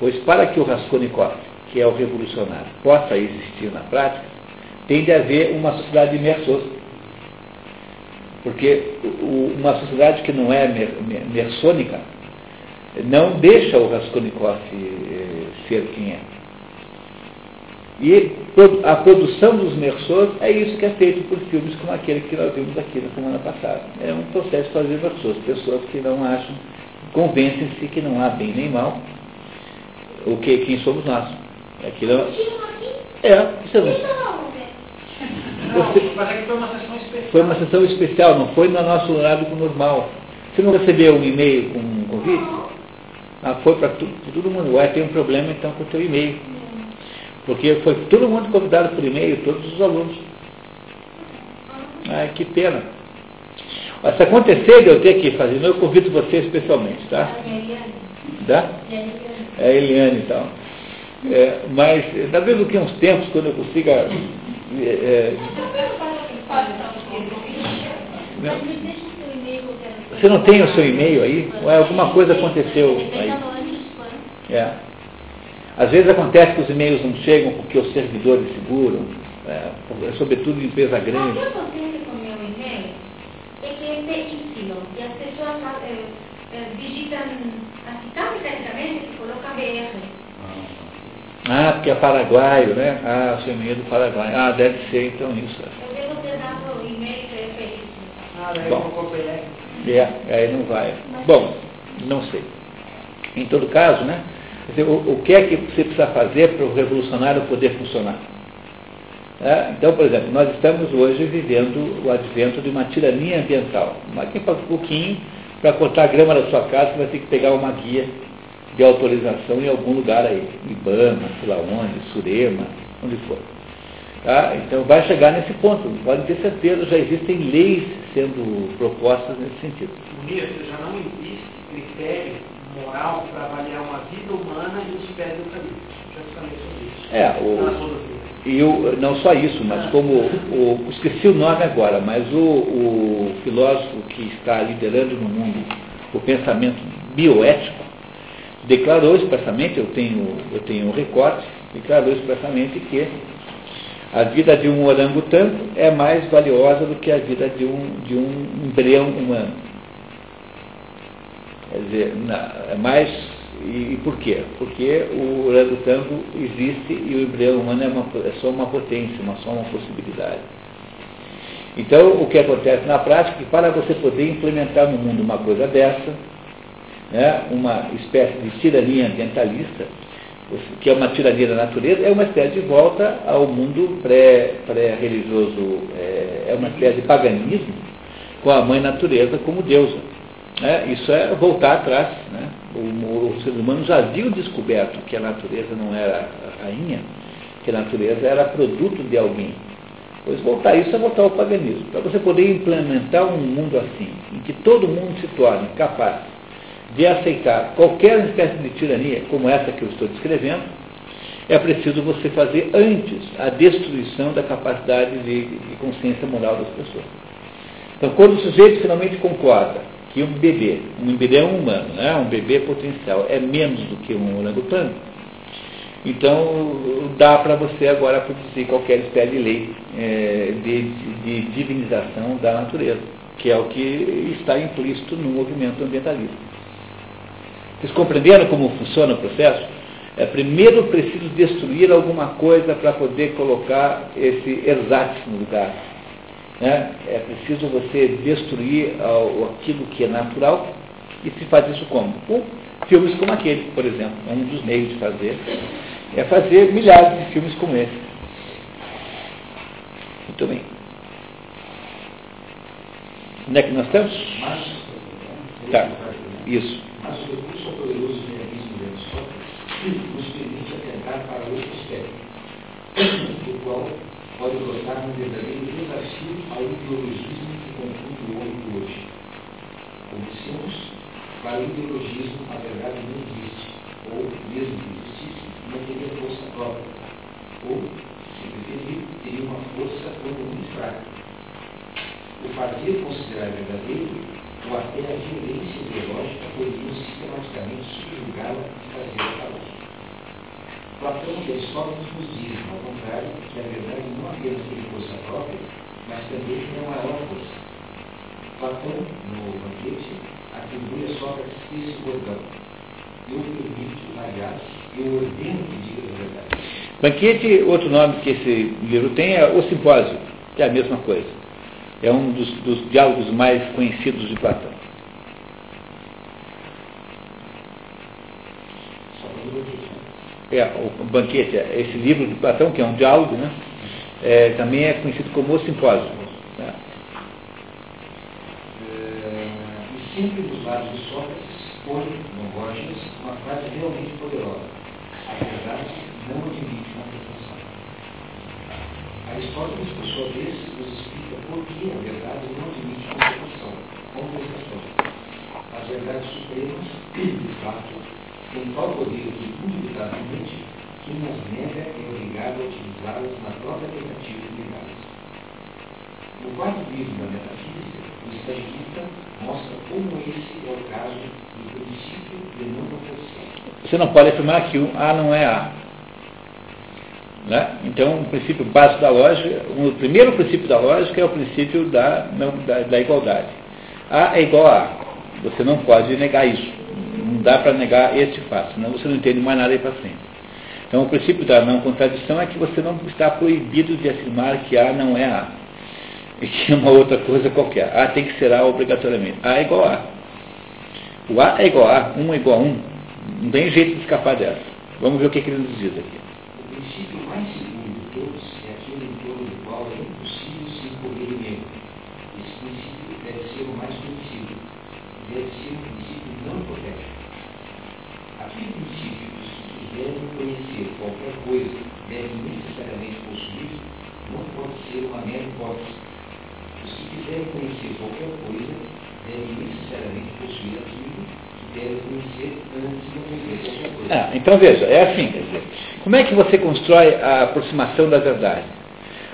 Pois para que o Raskolnikov, que é o revolucionário, possa existir na prática, tem de haver uma sociedade imersosa. Porque uma sociedade que não é mersônica não deixa o Raskolnikov eh, ser quem é. E a produção dos Merceaus é isso que é feito por filmes como aquele que nós vimos aqui na semana passada. É um processo de fazer Merceaus. Pessoas que não acham, convencem-se que não há bem nem mal. O que, quem somos nós. Aquilo é, é você não. Você, mas é que foi uma sessão especial. Foi uma sessão especial, não foi no nosso horário normal. Você não recebeu um e-mail com um convite? Ah, foi para todo mundo. Ué, tem um problema então com o teu e-mail. Porque foi todo mundo convidado por e-mail, todos os alunos. Ai, que pena. se acontecer de eu ter que fazer, eu convido você especialmente, tá? Tá? É Eliane e tal. É, mas, talvez daqui a uns tempos, quando eu consiga. É, é, não. Você não tem o seu e-mail aí? Ou é alguma coisa aconteceu aí? É. Às vezes acontece que os e-mails não chegam porque os servidores seguram, é, sobretudo em empresa grande. O que acontece com o meu e-mail é que é Y e as pessoas é, é, digitam assim tão mecanicamente que colocam BR. Ah, porque é paraguaio, né? Ah, o seu e-mail é do Paraguai. Ah, deve ser então isso. Eu devo ter dado o e-mail que é feliz. Ah, daí Bom. colocou BR. É, aí não vai. Bom, não sei. Em todo caso, né? Dizer, o, o, que é que você precisa fazer para o revolucionário poder funcionar? É, então, por exemplo, nós estamos hoje vivendo o advento de uma tirania ambiental. Mas quem faz um pouquinho, para cortar a grama da sua casa, você vai ter que pegar uma guia de autorização em algum lugar aí. Ibama, sei lá onde, Surema, onde for. Tá? Então vai chegar nesse ponto, pode ter certeza, já existem leis sendo propostas nesse sentido. Nisso já não existe critério moral para avaliar uma vida humana e os pés do caminho. Já falei sobre isso. É, o, e o, não só isso, mas como o, esqueci o nome agora, mas o, o filósofo que está liderando no mundo o pensamento bioético declarou expressamente, eu tenho, eu tenho um recorte, declarou expressamente que a vida de um orangotango é mais valiosa do que a vida de um, de um embrião humano. Quer dizer, é mais. E, e, por quê? Porque o orangotango existe e o embrião humano é, uma, é só uma potência, uma, só uma possibilidade. Então, o que acontece na prática é que para você poder implementar no mundo uma coisa dessa, né, uma espécie de tirania ambientalista, que é uma tirania da natureza, é uma espécie de volta ao mundo pré-religioso, pré é, é uma espécie de paganismo com a mãe natureza como deusa. Né? Isso é voltar atrás. Né? O, o, ser humano já havia descoberto que a natureza não era rainha, que a natureza era produto de alguém. Pois voltar isso é voltar ao paganismo. Para você poder implementar um mundo assim, em que todo mundo se torne capaz de aceitar qualquer espécie de tirania, como essa que eu estou descrevendo, é preciso você fazer antes a destruição da capacidade de, de consciência moral das pessoas. Então, quando o sujeito finalmente concorda que um bebê, um bebê é um humano, né, um bebê potencial, é menos do que um orangotango, então dá para você agora produzir qualquer espécie de lei é, de, de, de divinização da natureza, que é o que está implícito no movimento ambientalista. Vocês compreenderam como funciona o processo? É, primeiro preciso destruir alguma coisa para poder colocar esse ersatz no lugar. Né? É preciso você destruir aquilo que é natural e se faz isso como? Com filmes como aquele, por exemplo. É um dos meios de fazer. É fazer milhares de filmes como esse. Muito bem. Onde é que nós estamos? Tá, isso. O recurso ao poderoso mecanismo de Aristóteles nos permite atentar para outro aspecto, o qual pode brotar um verdadeiro desafio ao ideologismo que confunde o homem de hoje. Como dissemos, para o ideologismo a verdade não existe, ou, mesmo que existisse, não teria força própria, ou, se preferir, teria uma força como muito fraca. O fazer considerar verdadeiro ou até a violência ideológica poderiam sistematicamente subjugá-la e fazê-la calar. Platão e Aristóteles nos dizem, ao contrário, que a verdade não apenas tem força própria, mas também tem uma maior força. Platão, no banquete, atribui a Sócrates esse bordão. Eu permito, aliás, eu ordeno que diga a verdade. Banquete, outro nome que esse livro tem é O Simpósio, que é a mesma coisa. É um dos, dos diálogos mais conhecidos de Platão. É, o banquete, esse livro de Platão, que é um diálogo, né, é, também é conhecido como o simpósio. Né? É, e sempre dos lados de Sócrates, foi, no Borges, uma frase realmente poderosa. A verdade não admite uma pretensão. Aristóteles, por sua vez, nos porque a verdade não admite contestação. contestação. As verdades supremas, de fato, têm tal poder que, indubitavelmente, quem as nega é obrigado a utilizá-las na própria tentativa de negá-las. No quarto livro da Metafísica, o Estagista mostra como esse é o caso do princípio de não oposição. Você não pode afirmar que o A não é A. Né? Então, o princípio básico da lógica, o primeiro princípio da lógica é o princípio da, não, da, da igualdade. A é igual a A. Você não pode negar isso. Não dá para negar este fato, senão você não entende mais nada aí para frente. Então, o princípio da não contradição é que você não está proibido de afirmar que A não é A. E que é uma outra coisa qualquer. A tem que ser A obrigatoriamente. A é igual a A. O A é igual a A, 1 é igual a 1. Não tem jeito de escapar dessa. Vamos ver o que, que ele nos diz aqui princípio mais seguro de todos é aquele em torno do qual é impossível se incorrer em erro. Esse princípio deve ser o mais conhecido. Deve ser um princípio não hipotético. Aquele princípio que os que quiserem conhecer qualquer coisa devem necessariamente possuir não pode ser uma mera hipótese. Os que quiserem conhecer qualquer coisa devem necessariamente possuir aquilo que devem conhecer antes de conhecer qualquer coisa. Ah, então veja, é assim, quer dizer, como é que você constrói a aproximação da verdade?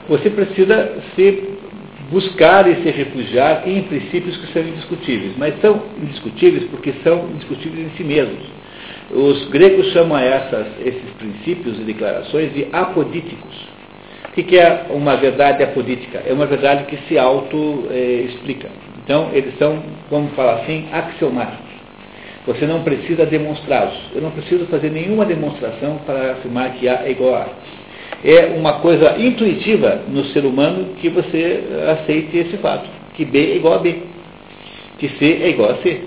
Você precisa se buscar e se refugiar em princípios que são indiscutíveis, mas são indiscutíveis porque são indiscutíveis em si mesmos. Os gregos chamam essas, esses princípios e declarações de apodíticos. O que é uma verdade apodítica? É uma verdade que se auto-explica. então, eles são, vamos falar assim, axiomáticos. Você não precisa demonstrá-los. Eu não preciso fazer nenhuma demonstração para afirmar que A é igual a A. É uma coisa intuitiva no ser humano que você aceite esse fato, que B é igual a B, que C é igual a C.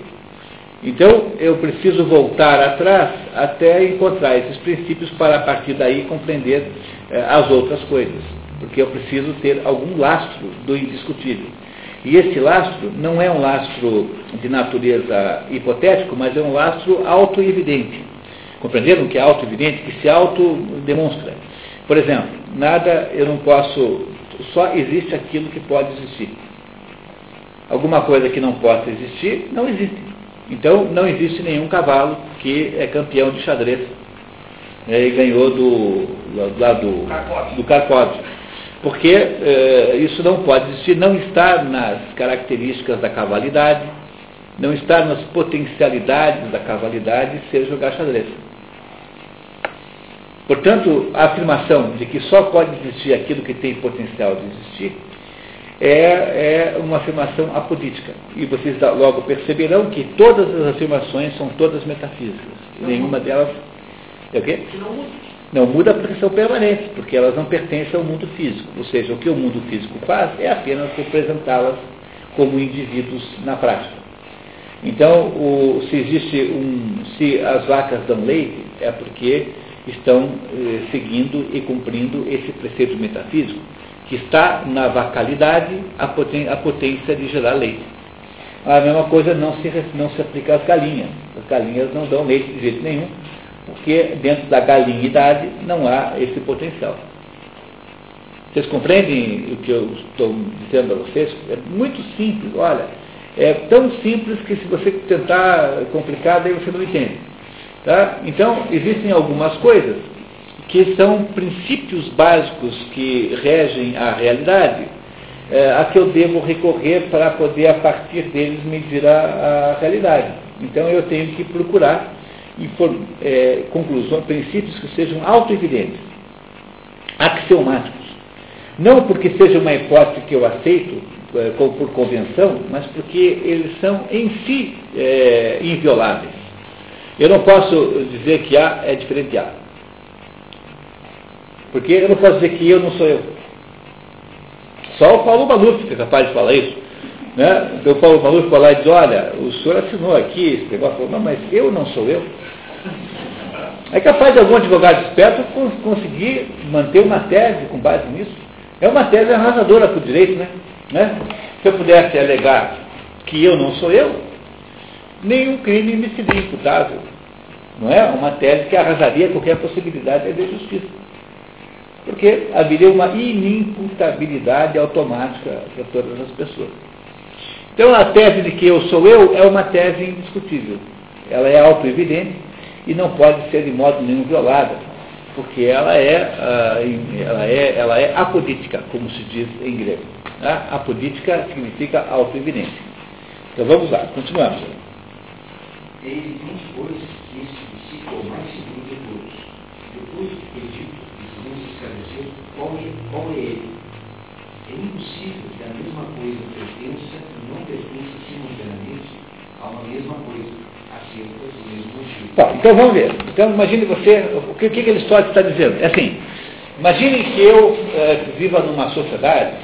Então, eu preciso voltar atrás até encontrar esses princípios para, a partir daí, compreender eh, as outras coisas. Porque eu preciso ter algum lastro do indiscutível. E esse lastro não é um lastro de natureza hipotético, mas é um lastro auto-evidente. Compreenderam que é auto-evidente? Que se auto-demonstra. Por exemplo, nada, eu não posso, só existe aquilo que pode existir. Alguma coisa que não possa existir, não existe. Então, não existe nenhum cavalo que é campeão de xadrez né, e ganhou do, lá do, do Carpode. Porque eh, isso não pode existir, não está nas características da cavalidade, não está nas potencialidades da cavalidade ser jogar xadrez. Portanto, a afirmação de que só pode existir aquilo que tem potencial de existir é, é uma afirmação apolítica. E vocês logo perceberão que todas as afirmações são todas metafísicas. Não Nenhuma muda. delas. É o quê? Não muda. Não muda porque são permanentes, porque elas não pertencem ao mundo físico. Ou seja, o que o mundo físico faz é apenas representá-las como indivíduos na prática. Então, o, se existe um. Se as vacas dão leite, é porque estão eh, seguindo e cumprindo esse preceito metafísico que está na vacalidade a potência, a potência de gerar leite. A mesma coisa não se, não se aplica às galinhas. As galinhas não dão leite de jeito nenhum, porque dentro da galinhidade não há esse potencial. Vocês compreendem o que eu estou dizendo a vocês? É muito simples, olha. É tão simples que se você tentar complicar, daí você não entende. Tá? Então, existem algumas coisas que são princípios básicos que regem a realidade, é, a que eu devo recorrer para poder, a partir deles, medir a, a realidade. Então eu tenho que procurar é, conclusões, princípios que sejam auto-evidentes, axiomáticos. Não porque seja uma hipótese que eu aceito é, por convenção, mas porque eles são em si invioláveis. Eu não posso dizer que A é diferente de A. Porque eu não posso dizer que eu não sou eu. Só o Paulo Maluf que é capaz de falar isso. Né? Então o Paulo Maluf foi lá e diz, olha, o senhor assinou aqui esse negócio, falou, não, mas eu não sou eu. É capaz de algum advogado esperto conseguir manter uma tese com base nisso. É uma tese arrasadora para o direito, né? né? Se eu pudesse alegar que eu não sou eu, nenhum crime me seria imputável. Não é? Uma tese que arrasaria qualquer possibilidade de justiça porque haveria uma inimputabilidade automática para todas as pessoas. Então, a tese de que eu sou eu é uma tese indiscutível. Ela é auto-evidente e não pode ser de modo nenhum violada, porque ela é, uh, ela é, ela é apodítica, como se diz em grego. Tá? Apodítica significa auto-evidente. Então, vamos lá, continuamos. Evidente, pois, que princípio é mais seguro de todos. Depois dito, qual é ele. É impossível que a mesma coisa pertença e não pertença simultaneamente a uma mesma coisa, acerca do mesmo motivo. Tá, então vamos ver. Então imagine você, o que, o que história está dizendo? É assim, imagine que eu é, viva numa sociedade,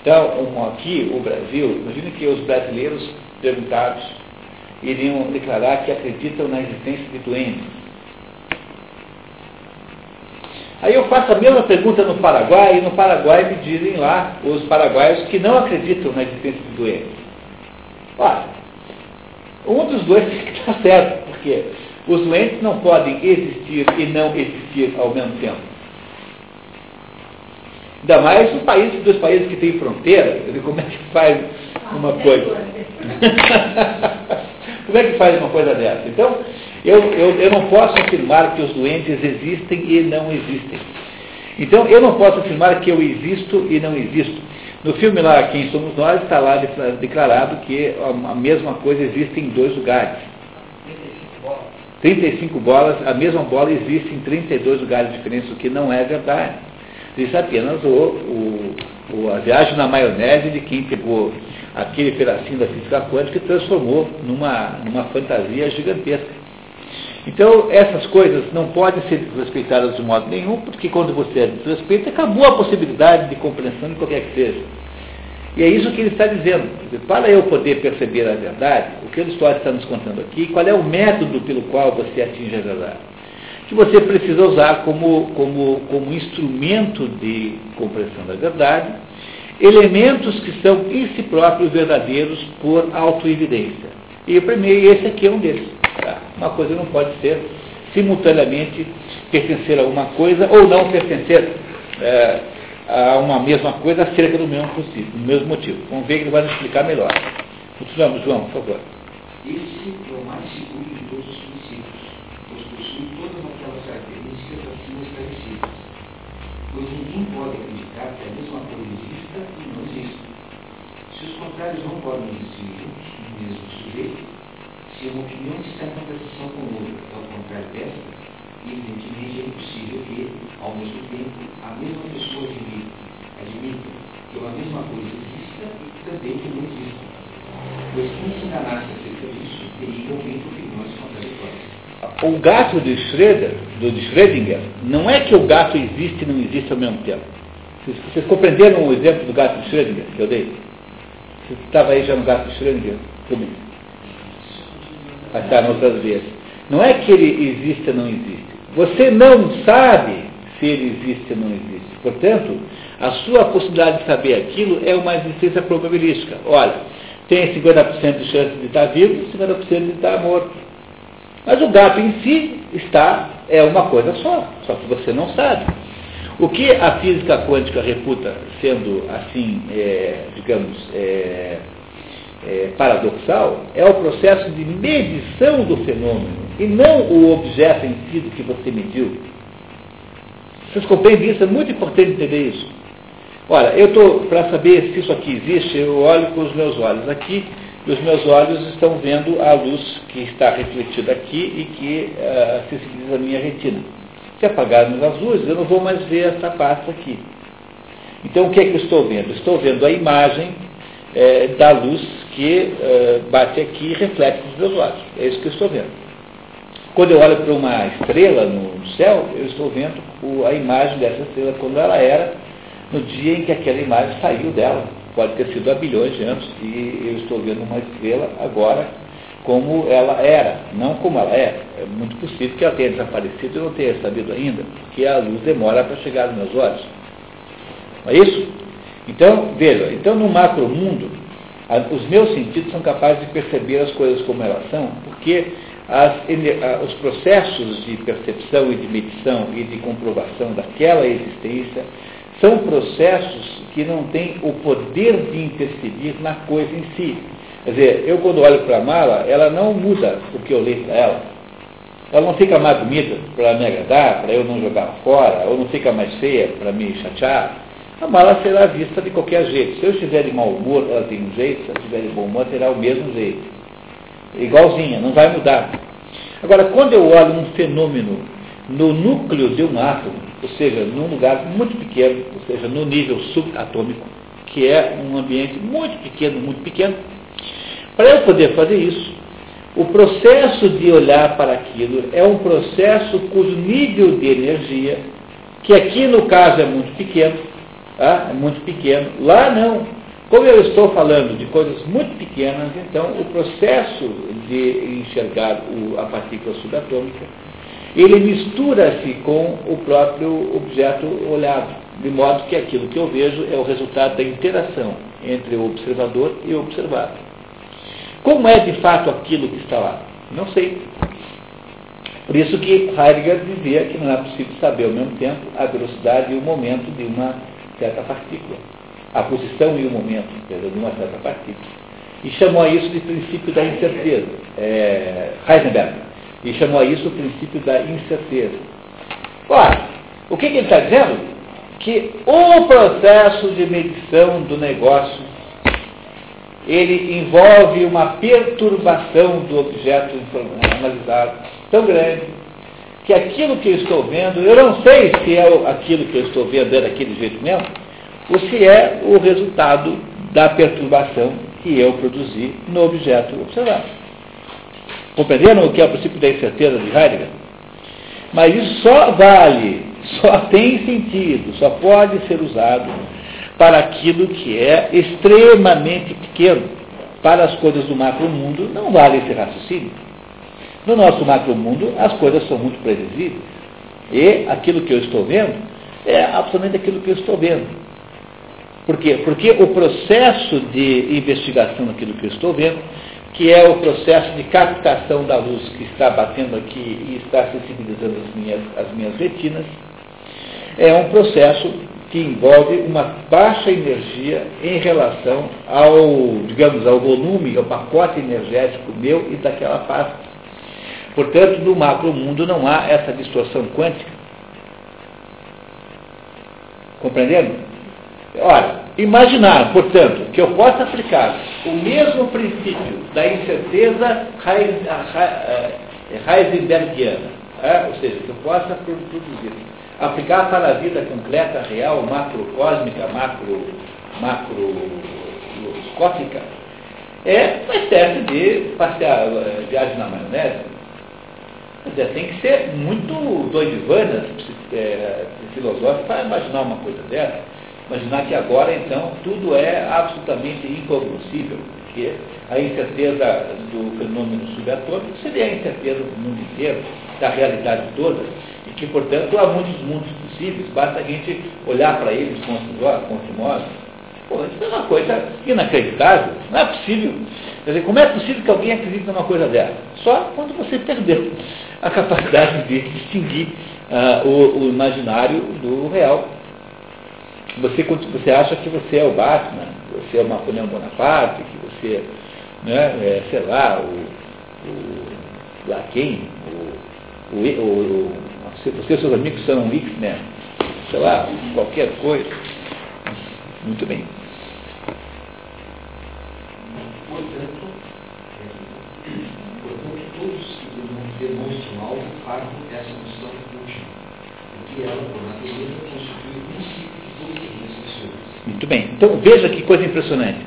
então aqui o Brasil, imagine que os brasileiros perguntados iriam declarar que acreditam na existência de doentes Aí eu faço a mesma pergunta no Paraguai, e no Paraguai me dizem lá os paraguaios que não acreditam na existência de doentes. Olha, um dos dois tem que estar certo, porque os doentes não podem existir e não existir ao mesmo tempo. Ainda mais um país, dois países que têm fronteira, como é que faz uma coisa? como é que faz uma coisa dessa? Então, eu, eu, eu não posso afirmar que os doentes existem e não existem. Então, eu não posso afirmar que eu existo e não existo. No filme lá, Quem Somos Nós, está lá declarado que a mesma coisa existe em dois lugares. 35 bolas, a mesma bola existe em 32 lugares diferentes, o que não é verdade. Isso apenas o, o, o, a viagem na maionese de quem pegou aquele pedacinho da física quântica e transformou numa, numa fantasia gigantesca. Então, essas coisas não podem ser desrespeitadas de modo nenhum, porque quando você as desrespeita, acabou a possibilidade de compreensão de qualquer que seja. E é isso que ele está dizendo. Para eu poder perceber a verdade, o que história está nos contando aqui, qual é o método pelo qual você atinge a verdade? Que você precisa usar como, como, como instrumento de compreensão da verdade elementos que são em si próprios verdadeiros por autoevidência. E o primeiro, esse aqui é um deles. Uma coisa não pode ser simultaneamente pertencer a uma coisa ou não pertencer. É, a uma mesma coisa acerca do mesmo, possível, do mesmo motivo. Vamos ver que ele vai nos explicar melhor. Continuamos, João, por favor. Esse é o mais seguro de todos os princípios, pois possui todas aquelas características acima esclarecidas. Pois ninguém pode acreditar que a mesma coisa exista e não exista. Se os contrários não podem existir juntos no mesmo sujeito, se uma opinião está em contradição com outra, ao contrário desta, evidentemente é impossível que, ao mesmo tempo, a mesma pessoa admita, admita que uma mesma coisa exista e também que não exista. Pois quem se enganasse acerca disso teria igualmente opiniões contraditórias. O gato de do de Schrödinger, não é que o gato existe e não existe ao mesmo tempo. Vocês, vocês compreenderam o exemplo do gato de Schrödinger que eu dei? Você estava aí já no gato de Schrödinger? Como? Nas outras vezes. Não é que ele existe ou não existe. Você não sabe se ele existe ou não existe. Portanto, a sua possibilidade de saber aquilo é uma existência probabilística. Olha, tem 50% de chance de estar vivo e 50% de estar morto. Mas o gato em si está, é uma coisa só, só que você não sabe. O que a física quântica reputa sendo assim, é, digamos, é, é, paradoxal é o processo de medição do fenômeno e não o objeto em si do que você mediu. Vocês compreendem isso? É muito importante entender isso. Olha, eu estou, para saber se isso aqui existe, eu olho com os meus olhos aqui, e os meus olhos estão vendo a luz que está refletida aqui e que uh, sensibiliza a minha retina. Se apagarmos as luzes, eu não vou mais ver essa parte aqui. Então, o que é que eu estou vendo? Estou vendo a imagem é, da luz que é, bate aqui e reflete nos meus olhos. É isso que eu estou vendo. Quando eu olho para uma estrela no céu, eu estou vendo a imagem dessa estrela quando ela era, no dia em que aquela imagem saiu dela. Pode ter sido há bilhões de anos e eu estou vendo uma estrela agora como ela era, não como ela é. É muito possível que ela tenha desaparecido e eu não tenha sabido ainda, porque a luz demora para chegar nos meus olhos. Não é isso? Então, veja, então no macro mundo, os meus sentidos são capazes de perceber as coisas como elas são, porque as, os processos de percepção e de medição e de comprovação daquela existência são processos que não têm o poder de interferir na coisa em si. Quer dizer, eu quando olho para a mala, ela não muda o que eu leio para ela. Ela não fica mais bonita para me agradar, para eu não jogar fora, ou não fica mais feia para me chatear. A mala será vista de qualquer jeito. Se eu estiver de mau humor, ela tem um jeito, se eu estiver de bom humor, terá o mesmo jeito igualzinha, não vai mudar. Agora, quando eu olho um fenômeno no núcleo de um átomo, ou seja, num lugar muito pequeno, ou seja, no nível subatômico, que é um ambiente muito pequeno, muito pequeno, para eu poder fazer isso, o processo de olhar para aquilo é um processo cujo nível de energia, que aqui no caso é muito pequeno, tá? é muito pequeno, lá não, como eu estou falando de coisas muito pequenas, então o processo de enxergar o, a partícula subatômica, ele mistura-se com o próprio objeto olhado, de modo que aquilo que eu vejo é o resultado da interação entre o observador e o observado. Como é de fato aquilo que está lá? Não sei. Por isso que Heidegger dizia que não é possível saber ao mesmo tempo a velocidade e o momento de uma certa partícula. A posição e o momento de uma certa partícula. E chamou a isso de princípio da incerteza. É, Heisenberg. E chamou a isso o princípio da incerteza. Ora, o que, que ele está dizendo? Que o processo de medição do negócio ele envolve uma perturbação do objeto analisado tão grande que aquilo que eu estou vendo, eu não sei se é aquilo que eu estou vendo é daquele jeito mesmo, ou se é o resultado da perturbação que eu produzi no objeto observado. Compreenderam o que é o princípio da incerteza de Heidegger? Mas isso só vale, só tem sentido, só pode ser usado para aquilo que é extremamente pequeno. Para as coisas do macro-mundo não vale esse raciocínio. No nosso macro-mundo, as coisas são muito previsíveis. E aquilo que eu estou vendo é absolutamente aquilo que eu estou vendo. Por quê? Porque o processo de investigação daquilo que eu estou vendo, que é o processo de captação da luz que está batendo aqui e está sensibilizando as minhas, as minhas retinas, é um processo que envolve uma baixa energia em relação ao, digamos, ao volume, ao pacote energético meu e daquela parte. Portanto, no macro mundo não há essa distorção quântica. Compreendendo? Ora, imaginar, portanto, que eu possa aplicar o mesmo princípio da incerteza heisenbergiana, é? ou seja, que eu possa produzir, aplicar para a vida concreta, real, macrocósmica, macro, macroscópica, é uma espécie de passear, viagem na maionese, dizer, tem que ser muito doidivanas é, filosóficas para imaginar uma coisa dessa. Imaginar que agora, então, tudo é absolutamente incognoscível, porque a incerteza do fenômeno subatômico seria a incerteza do mundo inteiro, da realidade toda, e que, portanto, há muitos mundos possíveis, basta a gente olhar para eles com os. Pô, isso é uma coisa inacreditável, não é possível. Quer dizer, como é possível que alguém acredite numa coisa dessa? Só quando você perdeu a capacidade de distinguir uh, o, o, imaginário do real. Você, você acha que você é o Batman, você é o Napoleão Bonaparte, que você, né, é, sei lá, o, o lá quem, o, o, o, você e seus amigos são X-Men, sei lá, qualquer coisa. Muito bem. Portanto, portanto todos demonstram algo para essa noção última, que ela, por natureza, constitui o princípio de. Muito bem. Então, veja que coisa impressionante.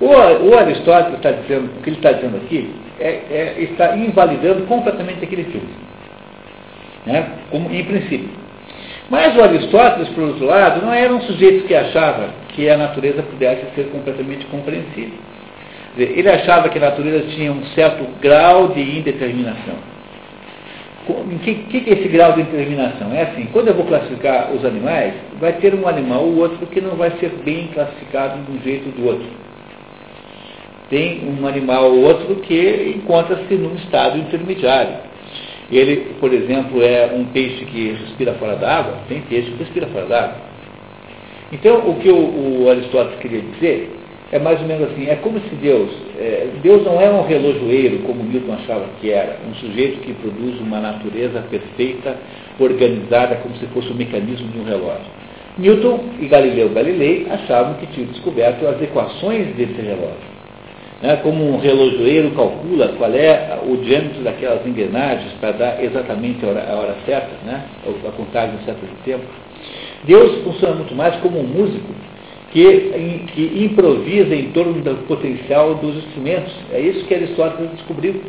O, o Aristóteles está dizendo, o que ele está dizendo aqui, é, é, está invalidando completamente aquele filme. Né? Como, em princípio. Mas o Aristóteles, por outro lado, não era um sujeito que achava que a natureza pudesse ser completamente compreensível. Ele achava que a natureza tinha um certo grau de indeterminação. O que, que, é esse grau de determinação? É assim, quando eu vou classificar os animais, vai ter um animal ou outro que não vai ser bem classificado de um jeito ou do outro. Tem um animal ou outro que encontra-se num estado intermediário. Ele, por exemplo, é um peixe que respira fora d'água, tem peixe que respira fora d'água. Então, o que o, o Aristóteles queria dizer é mais ou menos assim, é como se Deus, é, Deus não é um relojoeiro, como Newton achava que era, um sujeito que produz uma natureza perfeita, organizada, como se fosse o mecanismo de um relógio. Newton e Galileu Galilei achavam que tinham descoberto as equações desse relógio. Né? Como um relojoeiro calcula qual é o diâmetro daquelas engrenagens para dar exatamente a hora, a hora certa, né? a contagem certa de tempo. Deus funciona muito mais como um músico que, que improvisa em torno do potencial dos instrumentos. É isso que Aristóteles descobriu.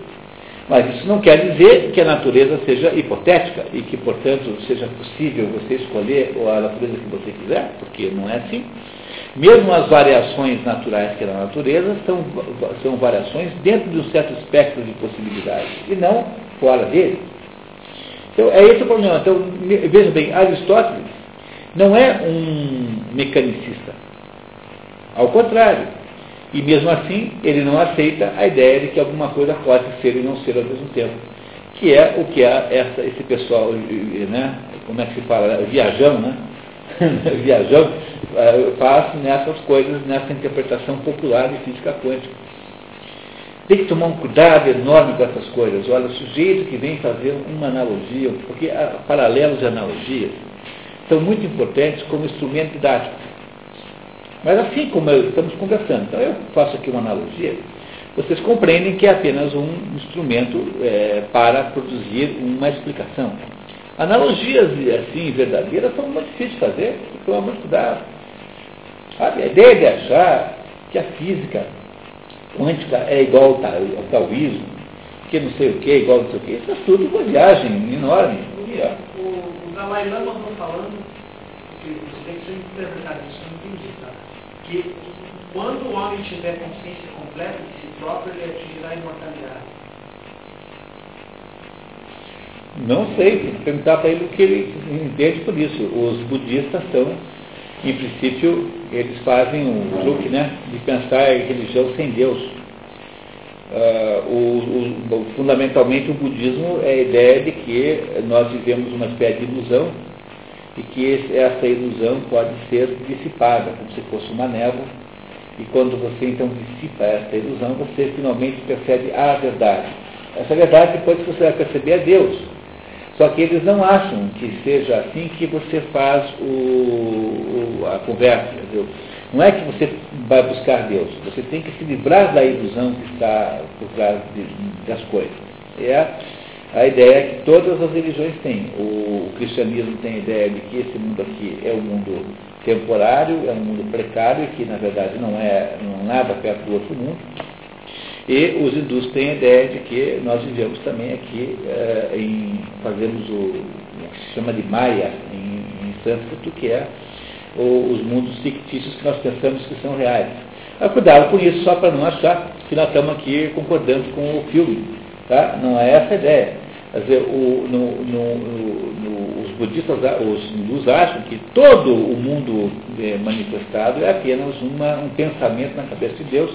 Mas isso não quer dizer que a natureza seja hipotética e que, portanto, seja possível você escolher a natureza que você quiser, porque não é assim. Mesmo as variações naturais que é na natureza são, são variações dentro de um certo espectro de possibilidades e não fora dele. Então, é esse o problema. Então, veja bem, Aristóteles não é um mecanicista. Ao contrário. E mesmo assim, ele não aceita a ideia de que alguma coisa pode ser e não ser ao mesmo tempo. Que é o que é essa, esse pessoal, né, como é que se fala, viajão, né? viajão, uh, faz nessas coisas, nessa interpretação popular de física quântica. Tem que tomar um cuidado enorme com essas coisas. Olha, o sujeito que vem fazer uma analogia, porque paralelos e analogias são muito importantes como instrumento didático. Mas assim como estamos conversando, então eu faço aqui uma analogia, vocês compreendem que é apenas um instrumento é, para produzir uma explicação. Analogias assim verdadeiras são muito difíceis de fazer, então muito cuidado. Sabe? A ideia de achar que a física quântica é igual ao, ao taoísmo, que não sei o que, igual não sei o que, isso é tudo uma viagem enorme. O, o Dalai Lama está falando, que você tem que ser interpretado isso, eu não entendi, tá? Que quando o homem tiver consciência completa de si próprio, ele atingirá a imortalidade. Não sei, tem que perguntar para ele o que ele entende por isso. Os budistas são, em princípio, eles fazem o truque né, de pensar em religião sem Deus. Uh, o, o, fundamentalmente o budismo é a ideia de que nós vivemos uma espécie de ilusão e que essa ilusão pode ser dissipada, como se fosse uma névoa, e quando você então dissipa essa ilusão, você finalmente percebe a verdade. Essa verdade depois que você vai perceber é Deus. Só que eles não acham que seja assim que você faz o, o, a conversa. Entendeu? Não é que você vai buscar Deus. Você tem que se livrar da ilusão que está por trás de, das coisas. É a ideia que todas as religiões têm. O, cristianismo tem a ideia de que esse mundo aqui é um mundo temporário, é um mundo precário, que na verdade não é não nada perto do outro mundo. E os hindus têm a ideia de que nós vivemos também aqui é, em, fazemos o, o, que se chama de Maya em, em sânscrito, que é o, os mundos fictícios que nós pensamos que são reais. Mas cuidado com isso, só para não achar que nós estamos aqui concordando com o filme. Tá? Não é essa a ideia. Quer dizer, o, no, no, no, os budistas, os hindus acham que todo o mundo é, manifestado é apenas uma, um pensamento na cabeça de Deus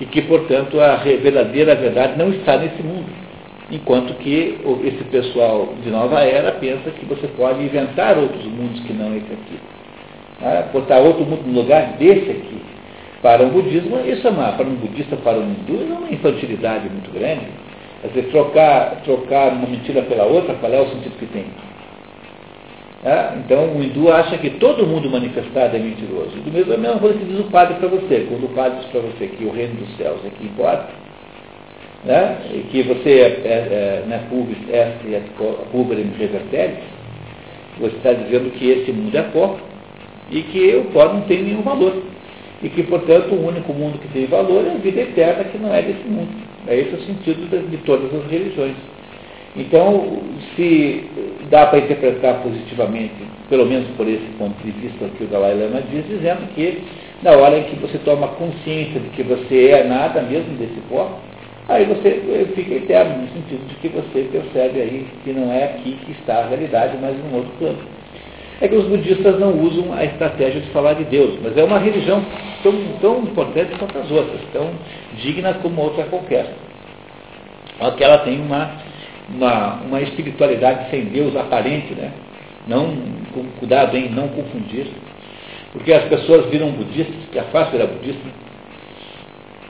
e que, portanto, a verdadeira verdade não está nesse mundo. Enquanto que esse pessoal de nova era pensa que você pode inventar outros mundos que não esse aqui. Tá? Botar outro mundo no lugar desse aqui. Para o budismo, isso é uma, para um budista, para um hindu, é uma infantilidade muito grande. Quer dizer, trocar, trocar uma mentira pela outra, qual é o sentido que tem? É? Então o hindu acha que todo mundo manifestado é mentiroso. Do mesmo, é a mesma coisa que diz o padre para você. Quando o padre diz para você que o reino dos céus é que importa, né? e que você é, é, é né, pubis est et puberem reverteris, você está dizendo que esse mundo é pó e que o pó não tem nenhum valor. E que, portanto, o único mundo que tem valor é a vida eterna que não é desse mundo. É esse o sentido de, de todas as religiões. Então, se dá para interpretar positivamente, pelo menos por esse ponto de vista que o Dalai Lama diz, dizendo que na hora em que você toma consciência de que você é nada mesmo desse pó, aí você fica eterno, no sentido de que você percebe aí que não é aqui que está a realidade, mas em um outro plano. É que os budistas não usam a estratégia de falar de Deus, mas é uma religião tão, tão importante quanto as outras, tão digna como outra qualquer. Só que ela tem uma uma, uma espiritualidade sem Deus aparente, né? Não, com, cuidado em não confundir, porque as pessoas viram budistas, que a face era budista,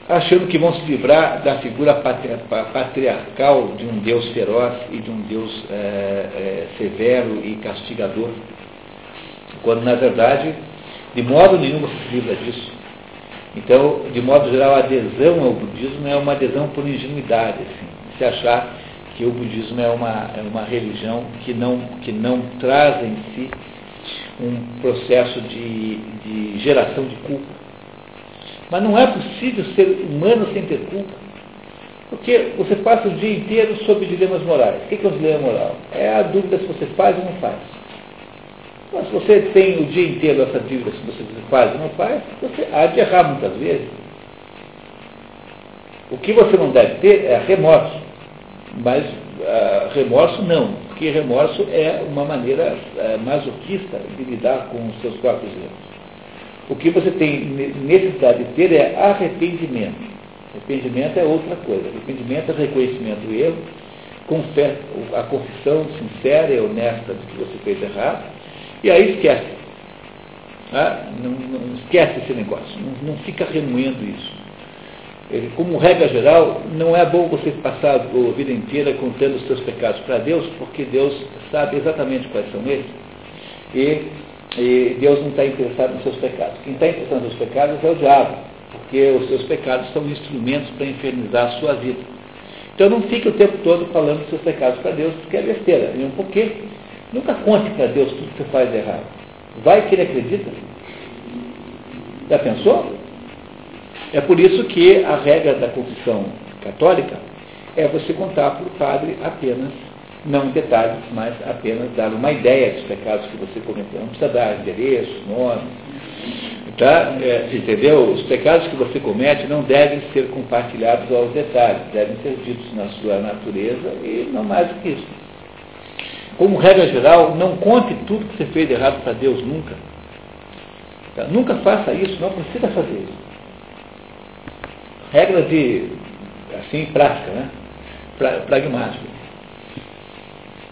achando que vão se livrar da figura patriarcal de um Deus feroz e de um Deus é, é, severo e castigador, quando na verdade, de modo nenhum se livra disso. Então, de modo geral, a adesão ao budismo é uma adesão por ingenuidade, assim, se achar que o budismo é uma, é uma religião que não, que não traz em si um processo de, de geração de culpa. Mas não é possível ser humano sem ter culpa. Porque você passa o dia inteiro sobre dilemas morais. O que é um dilema moral? É a dúvida se você faz ou não faz. Mas se você tem o dia inteiro essa dúvida se você faz ou não faz, você há de errar muitas vezes. O que você não deve ter é remorso. Mas uh, remorso não, porque remorso é uma maneira uh, masoquista de lidar com os seus próprios erros. O que você tem necessidade de ter é arrependimento. Arrependimento é outra coisa. Arrependimento é reconhecimento do erro, a confissão sincera e honesta de que você fez errado, e aí esquece. Ah, não, não, esquece esse negócio, não, não fica remoendo isso. Ele, como regra geral, não é bom você passar a vida inteira contando os seus pecados para Deus, porque Deus sabe exatamente quais são eles. E, e Deus não está interessado nos seus pecados. Quem está interessado nos seus pecados é o diabo, porque os seus pecados são instrumentos para infernizar a sua vida. Então não fique o tempo todo falando dos seus pecados para Deus, porque é besteira. E um porquê? Nunca conte para Deus tudo que você faz errado. Vai que ele acredita. Já pensou? É por isso que a regra da confissão católica é você contar para o padre apenas, não detalhes, mas apenas dar uma ideia dos pecados que você cometeu. Não precisa dar endereço, nome. Tá? É, entendeu? Os pecados que você comete não devem ser compartilhados aos detalhes, devem ser ditos na sua natureza e não mais do que isso. Como regra geral, não conte tudo que você fez de errado para Deus nunca. Tá? Nunca faça isso, não precisa fazer isso. Regra de, assim, prática, né? Pra, pragmática.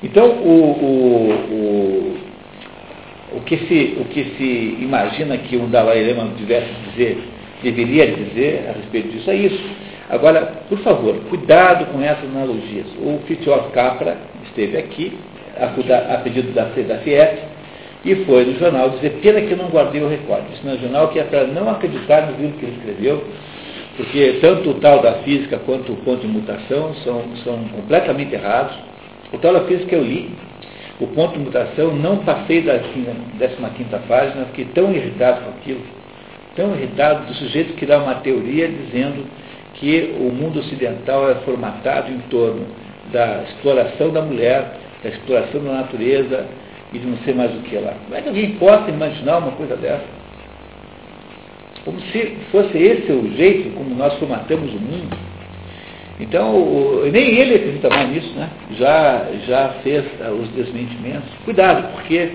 Então, o, o, o, o, que se, o que se imagina que o Dalai Lama tivesse dizer, deveria dizer a respeito disso é isso. Agora, por favor, cuidado com essas analogias. O Fritjof Capra esteve aqui, a, a pedido da, da FIEP, e foi no jornal dizer, pena que não guardei o recorde. Isso no jornal que é para não acreditar no livro que ele escreveu, porque tanto o tal da física quanto o ponto de mutação são, são completamente errados. O tal da física eu li, o ponto de mutação não passei da 15 página, fiquei tão irritado com aquilo, tão irritado do sujeito que dá uma teoria dizendo que o mundo ocidental é formatado em torno da exploração da mulher, da exploração da natureza e de não sei mais o que lá. Como é que alguém possa imaginar uma coisa dessa? Como se fosse esse o jeito como nós formatamos o mundo. Então, o, nem ele acredita mais nisso, né? Já, já fez uh, os desmentimentos. Cuidado, porque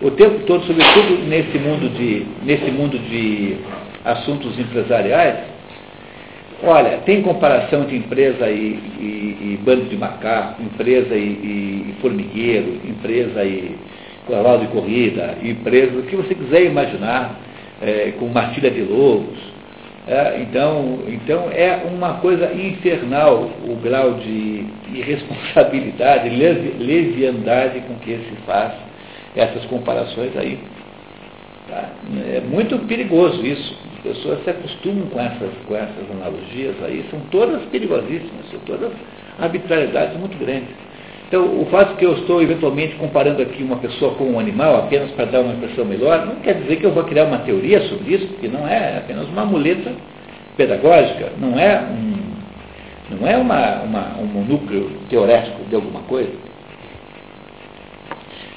o tempo todo, sobretudo nesse mundo de, nesse mundo de assuntos empresariais, olha, tem comparação entre empresa e, e, e bando de macaco, empresa e, e formigueiro, empresa e cavalo de corrida, empresa, o que você quiser imaginar é, com matilha de lobos. É, então, então é uma coisa infernal o grau de irresponsabilidade, leviandade com que se faz essas comparações aí. Tá? É muito perigoso isso. As pessoas se acostumam com essas, com essas analogias aí, são todas perigosíssimas, são todas arbitrariedades muito grandes. Então, o fato que eu estou eventualmente comparando aqui uma pessoa com um animal, apenas para dar uma impressão melhor, não quer dizer que eu vou criar uma teoria sobre isso, porque não é apenas uma muleta pedagógica, não é um, não é uma, uma, um núcleo teorético de alguma coisa.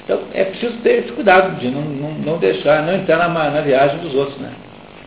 Então, é preciso ter esse cuidado de não, não, não deixar, não entrar na, na viagem dos outros. Né?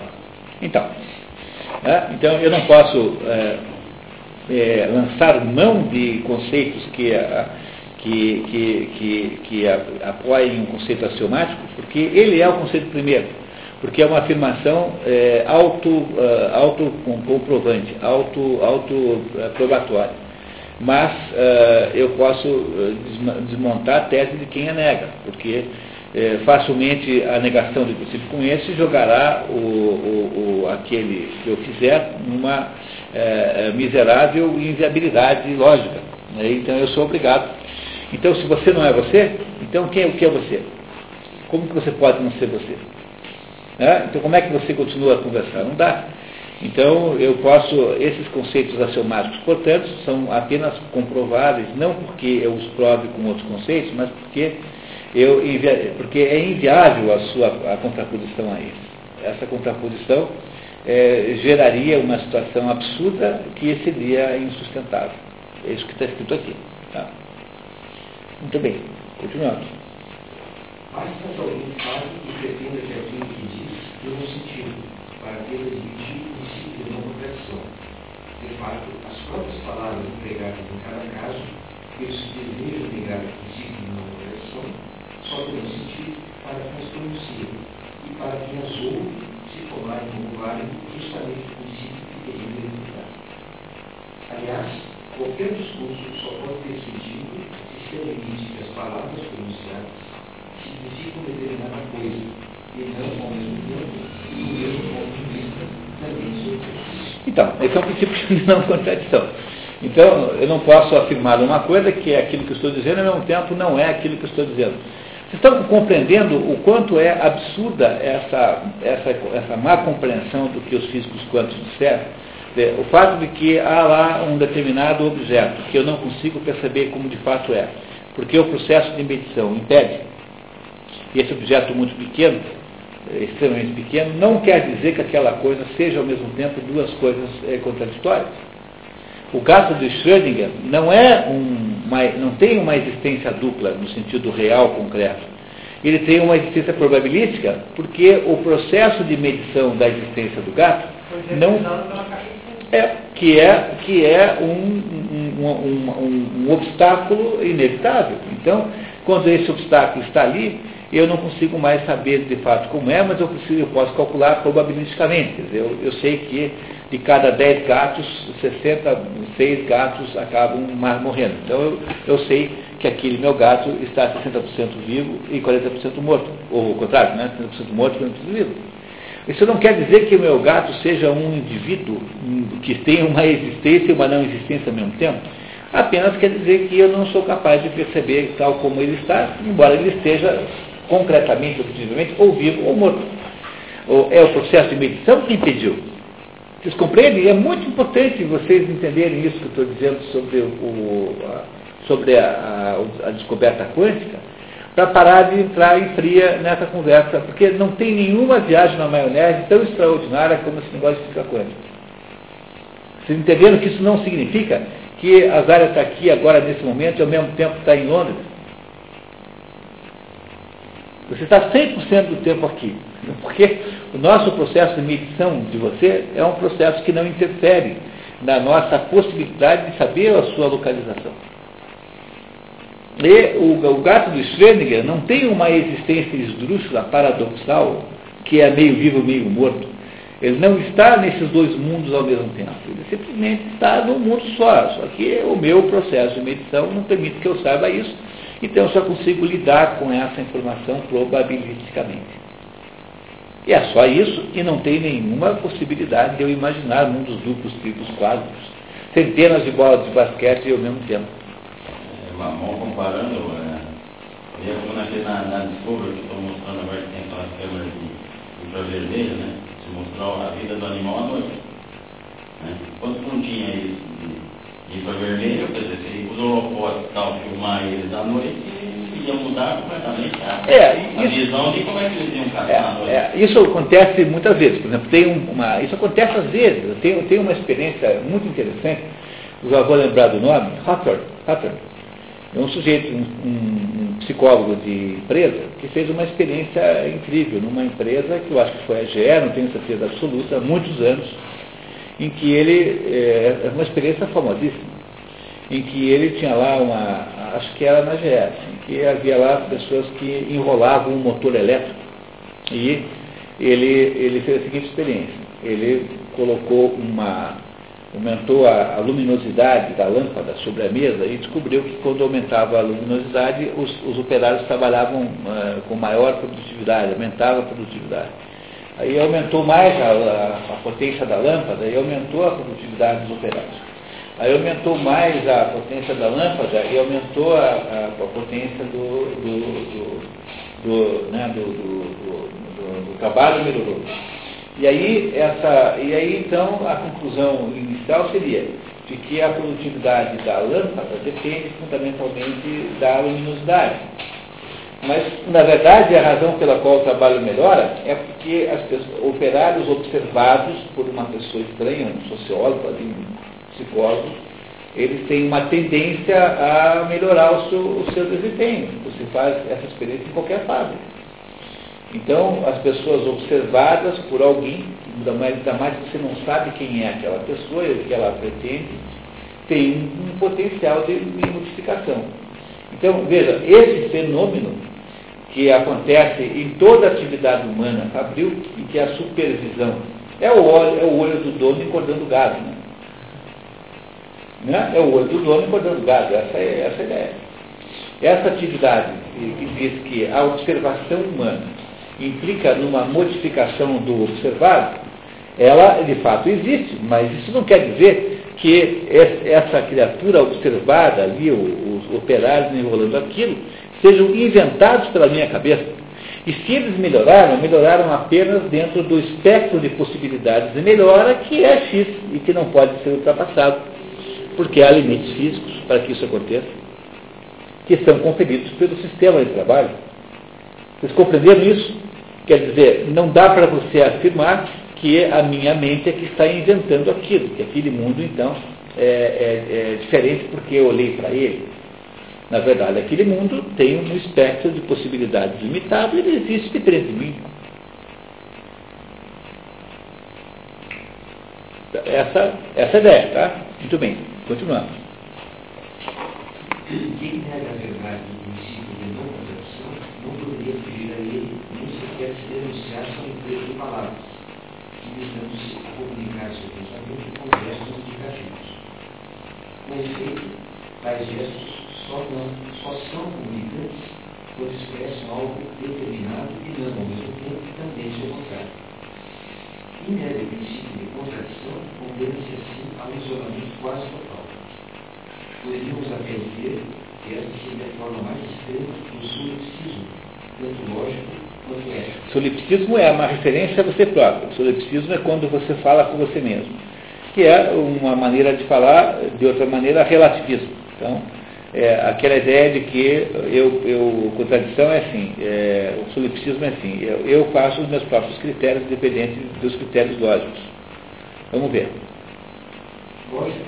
a. Então, é, então eu não posso é, é, lançar mão de conceitos que, que, que, que, que apoiem um conceito axiomático, porque ele é o conceito primeiro porque é uma afirmação é, auto, uh, autocomprovante, auto, autoprobatória. Mas uh, eu posso desmontar a tese de quem a nega, porque é, facilmente a negação do princípio com esse jogará o, o, o, aquele que eu fizer numa é, miserável inviabilidade lógica. Né? Então eu sou obrigado. Então se você não é você, então quem, o que é você? Como que você pode não ser você? Né? Então, como é que você continua a conversar? Não dá. Então, eu posso, esses conceitos axiomáticos, portanto, são apenas comprováveis, não porque eu os prove com outros conceitos, mas porque, eu, porque é inviável a sua a contraposição a eles. Essa contraposição é, geraria uma situação absurda que seria insustentável. É isso que está escrito aqui. Tá? Muito bem, continuamos. Fale e pretenda que que diz para de fato, as próprias palavras empregadas em cada caso, que de não só terão sentido para transconhecer e para quem as ouve se tomarem como válido justamente o princípio que teriam verificar. Aliás, qualquer discurso só pode ter sentido se se admite que as palavras pronunciadas significam determinada coisa, e não ao mesmo tempo, e mesmo ponto de vista também se Então, esse é um princípio de não contradição. Então, eu não posso afirmar uma coisa que é aquilo que eu estou dizendo, e ao mesmo tempo não é aquilo que eu estou dizendo. Vocês estão compreendendo o quanto é absurda essa, essa, essa má compreensão do que os físicos quânticos disseram? O fato de que há lá um determinado objeto que eu não consigo perceber como de fato é, porque o processo de medição impede e esse objeto muito pequeno, é, extremamente pequeno, não quer dizer que aquela coisa seja ao mesmo tempo duas coisas é, contraditórias. O gato de Schrödinger não, é um, uma, não tem uma existência dupla no sentido real, concreto. Ele tem uma existência probabilística, porque o processo de medição da existência do gato não é que é que é um, um, um, um obstáculo inevitável. Então, quando esse obstáculo está ali, eu não consigo mais saber de fato como é, mas eu, preciso, eu posso calcular probabilisticamente. Eu, eu sei que de cada 10 gatos, 66 gatos acabam morrendo. Então eu, eu sei que aquele meu gato está 60% vivo e 40% morto. Ou o contrário, né? 60% morto e 40% vivo. Isso não quer dizer que o meu gato seja um indivíduo que tem uma existência e uma não existência ao mesmo tempo. Apenas quer dizer que eu não sou capaz de perceber tal como ele está, embora ele esteja concretamente, objetivamente, ou vivo ou morto. É o processo de medição que impediu. Vocês compreendem? É muito importante vocês entenderem isso que eu estou dizendo sobre, o, a, sobre a, a, a descoberta quântica, para parar de entrar em fria nessa conversa, porque não tem nenhuma viagem na maionese tão extraordinária como esse negócio de física quântica. Vocês entenderam que isso não significa que a Zara está aqui agora nesse momento e ao mesmo tempo está em Londres? Você está 100% do tempo aqui. Porque o nosso processo de medição de você é um processo que não interfere na nossa possibilidade de saber a sua localização. E o, o gato do Schrödinger não tem uma existência esdrúxula, paradoxal, que é meio vivo, meio morto. Ele não está nesses dois mundos ao mesmo tempo. Ele simplesmente está num mundo só. Só que o meu processo de medição não permite que eu saiba isso então eu só consigo lidar com essa informação probabilisticamente. E é só isso e não tem nenhuma possibilidade de eu imaginar mundos duplos, triplos, quadros, centenas de bolas de basquete ao mesmo tempo. É, mal comparando, é, como naquele, na, na Discovery que estou mostrando agora que tem aquelas câmeras de infravermelho, né? Se mostrar a vida do animal à noite. Né? Quando não tinha isso infravermelho, quer dizer, se os holofotes tal filmar eles à noite, ia mudar completamente a, é, a isso, visão de como é que eles iam caçar é, é, isso acontece muitas vezes. Por exemplo, tem uma, isso acontece às vezes. Eu tenho, eu tenho uma experiência muito interessante, eu já vou lembrar do nome, Hatter, Hatter. É um sujeito, um, um, um, psicólogo de empresa, que fez uma experiência incrível numa empresa que eu acho que foi a GE, não tenho certeza absoluta, há muitos anos, em que ele, é, é uma experiência famosíssima, em que ele tinha lá uma, acho que era na GS, em que havia lá pessoas que enrolavam um motor elétrico e ele, ele fez a seguinte experiência, ele colocou uma, aumentou a, a, luminosidade da lâmpada sobre a mesa e descobriu que quando aumentava a luminosidade, os, os operários trabalhavam uh, com maior produtividade, aumentava a produtividade. Aí aumentou mais a, a, a, potência da lâmpada e aumentou a produtividade dos operários. Aí aumentou mais a potência da lâmpada e aumentou a, a potência do, do, do, do, né, do trabalho melhorou. E aí, essa, e aí então a conclusão inicial seria de que a produtividade da lâmpada depende fundamentalmente da luminosidade. Mas, na verdade, a razão pela qual o trabalho melhora é porque as pessoas, operários observados por uma pessoa estranha, um sociólogo, um psicólogo, eles têm uma tendência a melhorar o seu, o seu desempenho. Você faz essa experiência em qualquer fábrica. Então, as pessoas observadas por alguém, ainda mais, ainda mais que você não sabe quem é aquela pessoa e o que ela pretende, tem um potencial de modificação. Então, veja, esse fenômeno que acontece em toda atividade humana abriu e que é a supervisão é o olho, é o olho do dono encordando gado. Né? Né? É o olho do dono encordando gado, essa é, essa é a ideia. Essa atividade que diz que a observação humana implica numa modificação do observado, ela de fato existe, mas isso não quer dizer que essa criatura observada ali, os operários enrolando aquilo, sejam inventados pela minha cabeça. E se eles melhoraram, melhoraram apenas dentro do espectro de possibilidades de melhora que é X e que não pode ser ultrapassado, porque há limites físicos para que isso aconteça, que são conferidos pelo sistema de trabalho. Vocês compreenderam isso? Quer dizer, não dá para você afirmar que a minha mente é que está inventando aquilo, que aquele mundo, então, é, é, é diferente porque eu olhei para ele. Na verdade, aquele mundo tem um espectro de possibilidades limitado e ele existe dentro de mim. Essa, essa é a ideia, tá? Muito bem, continuando. Quem nega a verdade do princípio de não não poderia fugir a ele, nem sequer se denunciasse ao emprego de palavras, a comunicar seu pensamento com gestos indicativos. Com efeito, tais gestos só, só são comunicantes quando expressam algo determinado e não, ao mesmo tempo, também seu contrário. Em médio princípio de contradição, condena-se assim a um isolamento quase total. Poderíamos até dizer que esta seria a forma mais extrema do solipsismo, tanto lógico quanto ético. Solipsismo é uma referência a você próprio. Solipsismo é quando você fala com você mesmo, que é uma maneira de falar, de outra maneira, relativismo. Então, é, aquela ideia de que eu, eu contradição é assim, é, o solipsismo é assim, eu, eu faço os meus próprios critérios independentes dos critérios lógicos. Vamos ver. Lógico,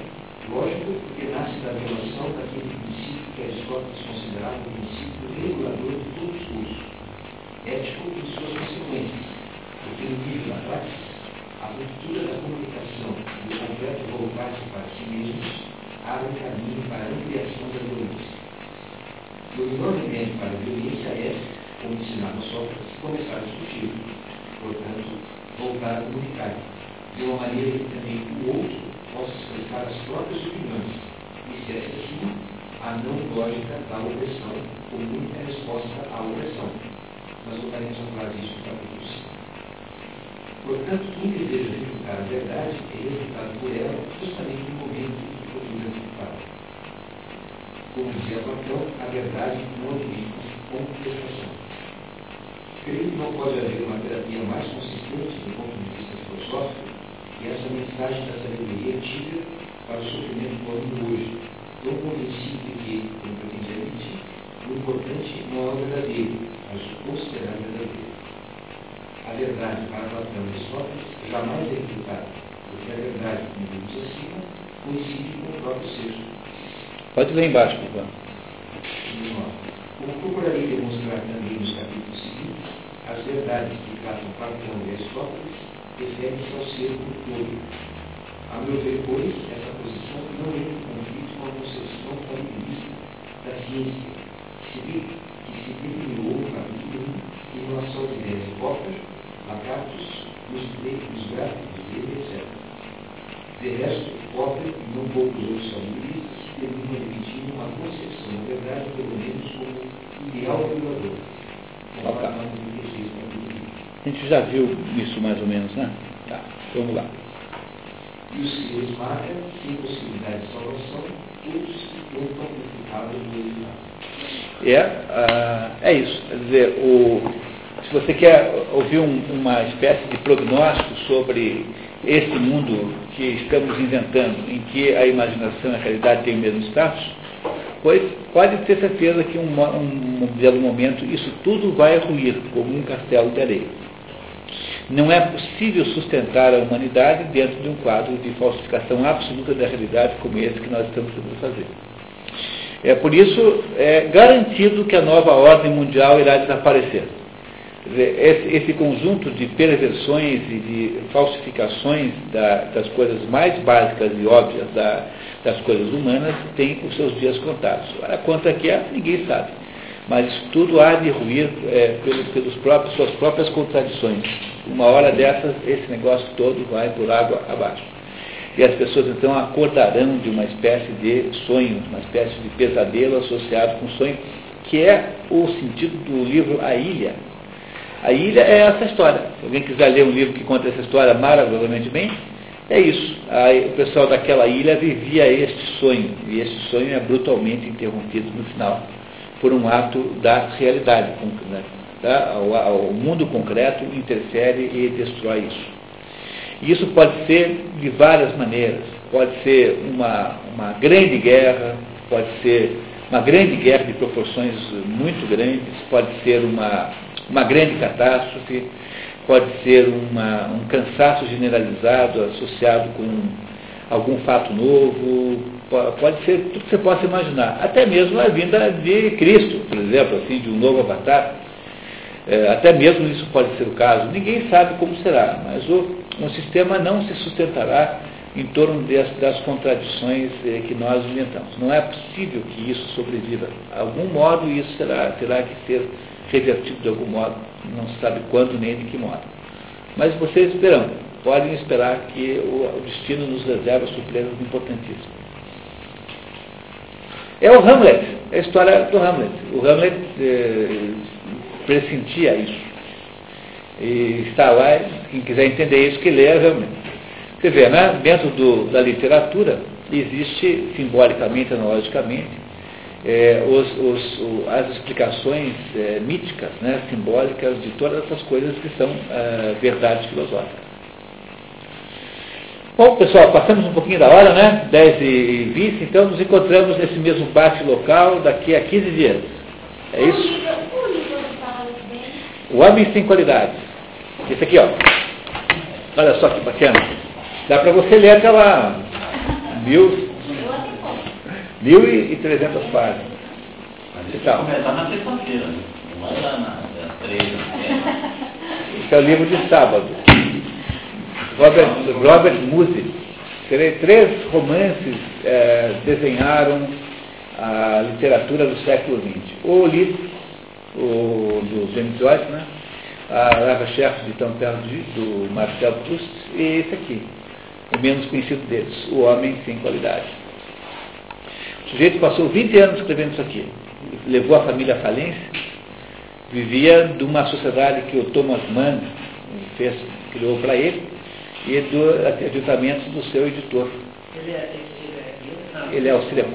lógico porque nasce da violação daquele princípio que Aristóteles considerava o princípio regulador de todo discurso, ético e suas consequências, porque nível na prática, a ruptura da comunicação e o completo voltar-se para si mesmos abre caminho para a ampliação da violência. O melhor remédio para a violência é, como ensinava Sócrates, começar a discutir. Portanto, voltar a comunicar, de uma maneira que também o outro possa expressar as próprias opiniões. E se é assim, a não lógica da opressão como única resposta à opressão. Nós voltaremos a falar disso no capítulo 5. Portanto, quem deseja refutar a verdade é refutado por ela justamente no momento como dizia Platão, a verdade não admite contestação. Creio que não pode haver uma terapia mais consistente do ponto de vista filosófico que essa mensagem da sabedoria antiga para o sofrimento do homem hoje, tão convencido de que, como pretendia admitir, o importante não é o verdadeiro, mas o considerar verdadeiro. A verdade para Platão e Sócrates jamais é equivocada, porque a verdade, como vimos acima, coincide com o próprio ser. Pode ler embaixo, por favor. Como procurarei demonstrar também nos capítulos seguintes, as verdades que tratam Platão e Aristóteles referem-se ao ser como todo. A meu ver, pois, essa posição não entra em conflito com a concepção falibilista da ciência, que se, determinou no capítulo 1 em relação às ideias de Popper, Lacatus, os, os gráficos dele, etc. De resto, Popper e não poucos outros falibilistas terminam admitindo uma concepção verdade, pelo menos como ideal regulador. Okay. A gente já viu isso mais ou menos, né? Tá, vamos lá. E os que os marcam, sem possibilidade de salvação, todos que tentam amplificá-lo no É, uh, é isso. Quer dizer, o, se você quer ouvir um, uma espécie de prognóstico sobre esse mundo que estamos inventando, em que a imaginação e a realidade têm o mesmo status, pois pode ter certeza que um, um, um belo momento isso tudo vai ruir como um castelo de areia. Não é possível sustentar a humanidade dentro de um quadro de falsificação absoluta da realidade como esse que nós estamos tentando fazer. É por isso é garantido que a nova ordem mundial irá desaparecer. Esse, esse conjunto de perversões e de falsificações da, das coisas mais básicas e óbvias da, das coisas humanas tem os seus dias contados. Quanto é que é, ninguém sabe. Mas tudo há de ruir é, pelos, pelos próprios, suas próprias contradições. Uma hora dessas, esse negócio todo vai por água abaixo. E as pessoas então acordarão de uma espécie de sonho, uma espécie de pesadelo associado com sonho, que é o sentido do livro A Ilha. A Ilha é essa história. Se alguém quiser ler um livro que conta essa história maravilhosamente bem, é isso. Aí, o pessoal daquela ilha vivia este sonho, e esse sonho é brutalmente interrompido no final por um ato da realidade. Né? Tá? O, o mundo concreto interfere e destrói isso. E isso pode ser de várias maneiras. Pode ser uma, uma grande guerra, pode ser uma grande guerra de proporções muito grandes, pode ser uma, uma grande catástrofe, pode ser uma, um cansaço generalizado associado com algum fato novo, pode ser tudo que você possa imaginar. Até mesmo a vinda de Cristo, por exemplo, assim, de um novo avatar. É, até mesmo isso pode ser o caso. Ninguém sabe como será, mas o, um sistema não se sustentará em torno das, das contradições eh, que nós inventamos. Não é possível que isso sobreviva. De algum modo isso será, terá que ser revertido de algum modo, não se sabe quando nem de que modo. Mas vocês esperam, podem esperar que o, destino nos reserva surpresas importantíssimas. É o Hamlet, é a história do Hamlet. O Hamlet eh, pressentia isso. E está lá, quem quiser entender isso, que leia Hamlet. Você vê, né? dentro do, da literatura existe, simbolicamente, analogicamente, é, os, os, as explicações é, míticas, né, simbólicas de todas essas coisas que são é, verdades filosóficas. Bom, pessoal, passamos um pouquinho da hora, né? 10 e 20, então nos encontramos nesse mesmo bate local daqui a 15 dias. É isso? O Homem Sem Qualidades. Esse aqui, ó. Olha só que bacana. Dá para você ler aquela mil 1.300 páginas. Mas isso começar na sexta-feira, né? não é lá nas três. Esse é o livro de sábado. Robert, Robert Musil. Três romances é, desenharam a literatura do século XX. O livro o, do James Joyce, né? a Lava Chef de Tão Perto do Marcel Proust, e esse aqui, o menos conhecido deles, O Homem Sem Qualidade. O sujeito passou 20 anos escrevendo isso aqui. Levou a família à falência. Vivia de uma sociedade que o Thomas Mann fez, criou para ele e do adiantamentos do seu editor. Ele é, ele é auxiliar.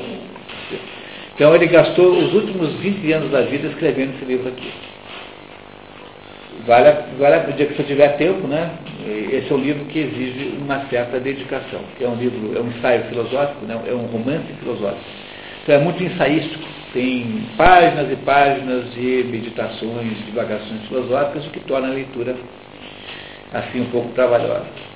Então ele gastou os últimos 20 anos da vida escrevendo esse livro aqui. Vale, vale o dia que você tiver tempo, né? Esse é um livro que exige uma certa dedicação, é um livro, é um ensaio filosófico, né? é um romance filosófico. Então é muito ensaístico, tem páginas e páginas de meditações, divagações filosóficas, o que torna a leitura assim um pouco trabalhosa.